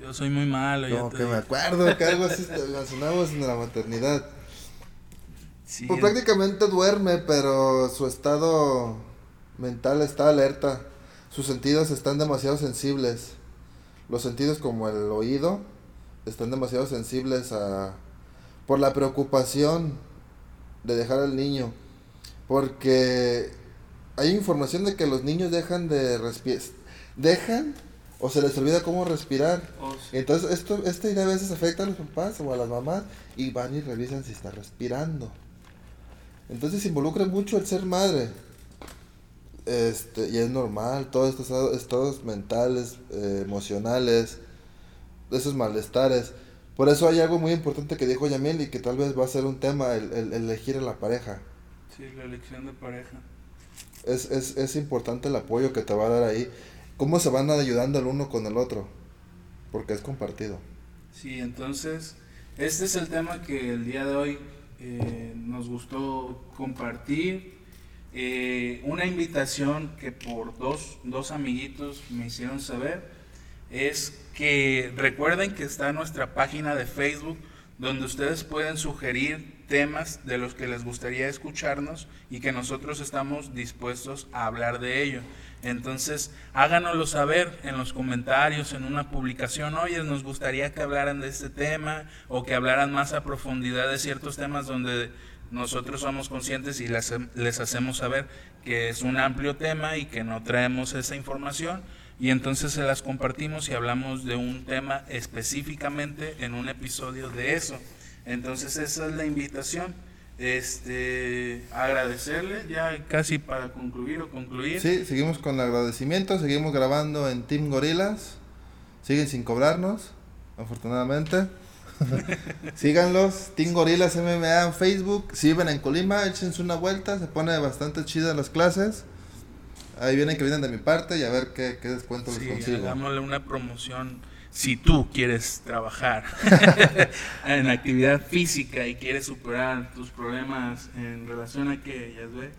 Yo soy muy malo. Como que me acuerdo que algo así mencionamos *laughs* en la maternidad. Sí, pues prácticamente duerme, pero su estado mental está alerta. Sus sentidos están demasiado sensibles. Los sentidos como el oído están demasiado sensibles a por la preocupación de dejar al niño. Porque hay información de que los niños dejan de respirar. Dejan o se les olvida cómo respirar. O sí. Entonces, esto, esta idea a veces afecta a los papás o a las mamás y van y revisan si está respirando. Entonces, involucra mucho el ser madre. Este, y es normal, todos estos estados, mentales, eh, emocionales, esos malestares. Por eso hay algo muy importante que dijo Yamil y que tal vez va a ser un tema, el, el- el elegir a la pareja. Sí, la elección de pareja. Es, es, es importante el apoyo que te va a dar ahí. Cómo se van ayudando el uno con el otro. Porque es compartido. Sí, entonces, este es el tema que el día de hoy eh, nos gustó compartir. Eh, una invitación que por dos, dos amiguitos me hicieron saber es que recuerden que está nuestra página de Facebook donde ustedes pueden sugerir temas de los que les gustaría escucharnos y que nosotros estamos dispuestos a hablar de ello. Entonces, háganoslo saber en los comentarios, en una publicación, oye, nos gustaría que hablaran de este tema o que hablaran más a profundidad de ciertos temas donde nosotros somos conscientes y les, les hacemos saber que es un amplio tema y que no traemos esa información y entonces se las compartimos y hablamos de un tema específicamente en un episodio de eso. Entonces esa es la invitación. Este, agradecerle ya casi para concluir o concluir. Sí, seguimos con agradecimiento, seguimos grabando en Team Gorilas. Siguen sin cobrarnos, afortunadamente. *laughs* Síganlos, Team Gorilas MMA en Facebook. Si viven en Colima, échense una vuelta, se pone bastante chida las clases. Ahí vienen que vienen de mi parte y a ver qué, qué descuento Sí, les consigo. hagámosle una promoción. Si tú quieres trabajar *laughs* en actividad física y quieres superar tus problemas en relación a que, ya ves,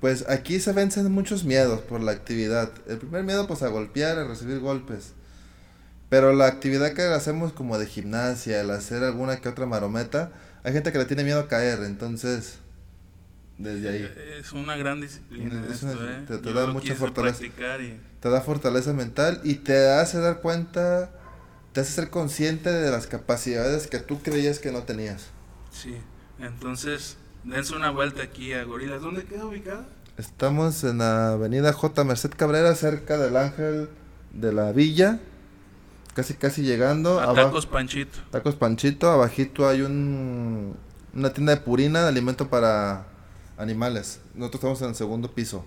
Pues aquí se vencen muchos miedos por la actividad. El primer miedo pues a golpear, a recibir golpes. Pero la actividad que hacemos como de gimnasia, el hacer alguna que otra marometa, hay gente que le tiene miedo a caer, entonces desde ahí es una gran disciplina Es esto, una- ¿eh? te- da mucha fortaleza. y te da fortaleza mental y te hace dar cuenta, te hace ser consciente de las capacidades que tú creías que no tenías. sí. Entonces, dense una vuelta aquí a Gorilas. ¿Dónde queda ubicada? Estamos en la avenida J. Merced Cabrera, cerca del Ángel de la Villa, casi casi llegando. A Tacos Panchito. Tacos Panchito, abajito hay un una tienda de purina de alimento para animales. Nosotros estamos en el segundo piso.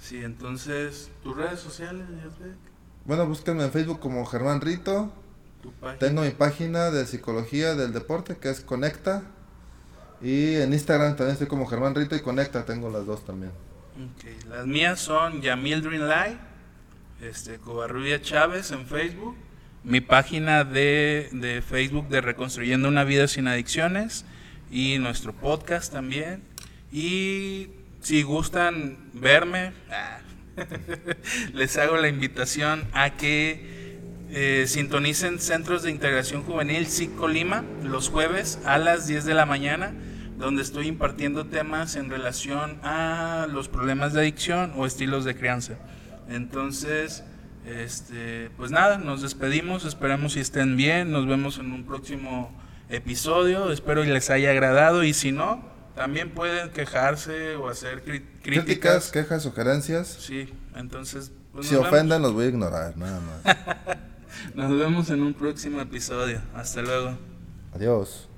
Sí, entonces, tus redes sociales, Bueno, búsquenme en Facebook como Germán Rito. tu página. Tengo mi página de psicología del deporte que es Conecta. Y en Instagram también estoy como Germán Rito y Conecta, tengo las dos también. Ok, Las mías son Yamil Dream Light, este, Covarrubia Chávez en Facebook, mi página de, de Facebook de Reconstruyendo una Vida Sin Adicciones y nuestro podcast también. Y si gustan verme, ah, *laughs* les hago la invitación a que eh, sintonicen Centros de Integración Juvenil Cico Lima los jueves a las 10 de la mañana, donde estoy impartiendo temas en relación a los problemas de adicción o estilos de crianza. Entonces, este, pues nada, nos despedimos, esperamos si estén bien, nos vemos en un próximo episodio, espero y les haya agradado y si no, también pueden quejarse o hacer Críticas, críticas. quejas, sugerencias. Sí, entonces pues Si nos, ofenden los voy a ignorar, nada más. *laughs* nos vemos en un próximo episodio. Hasta luego. Adiós.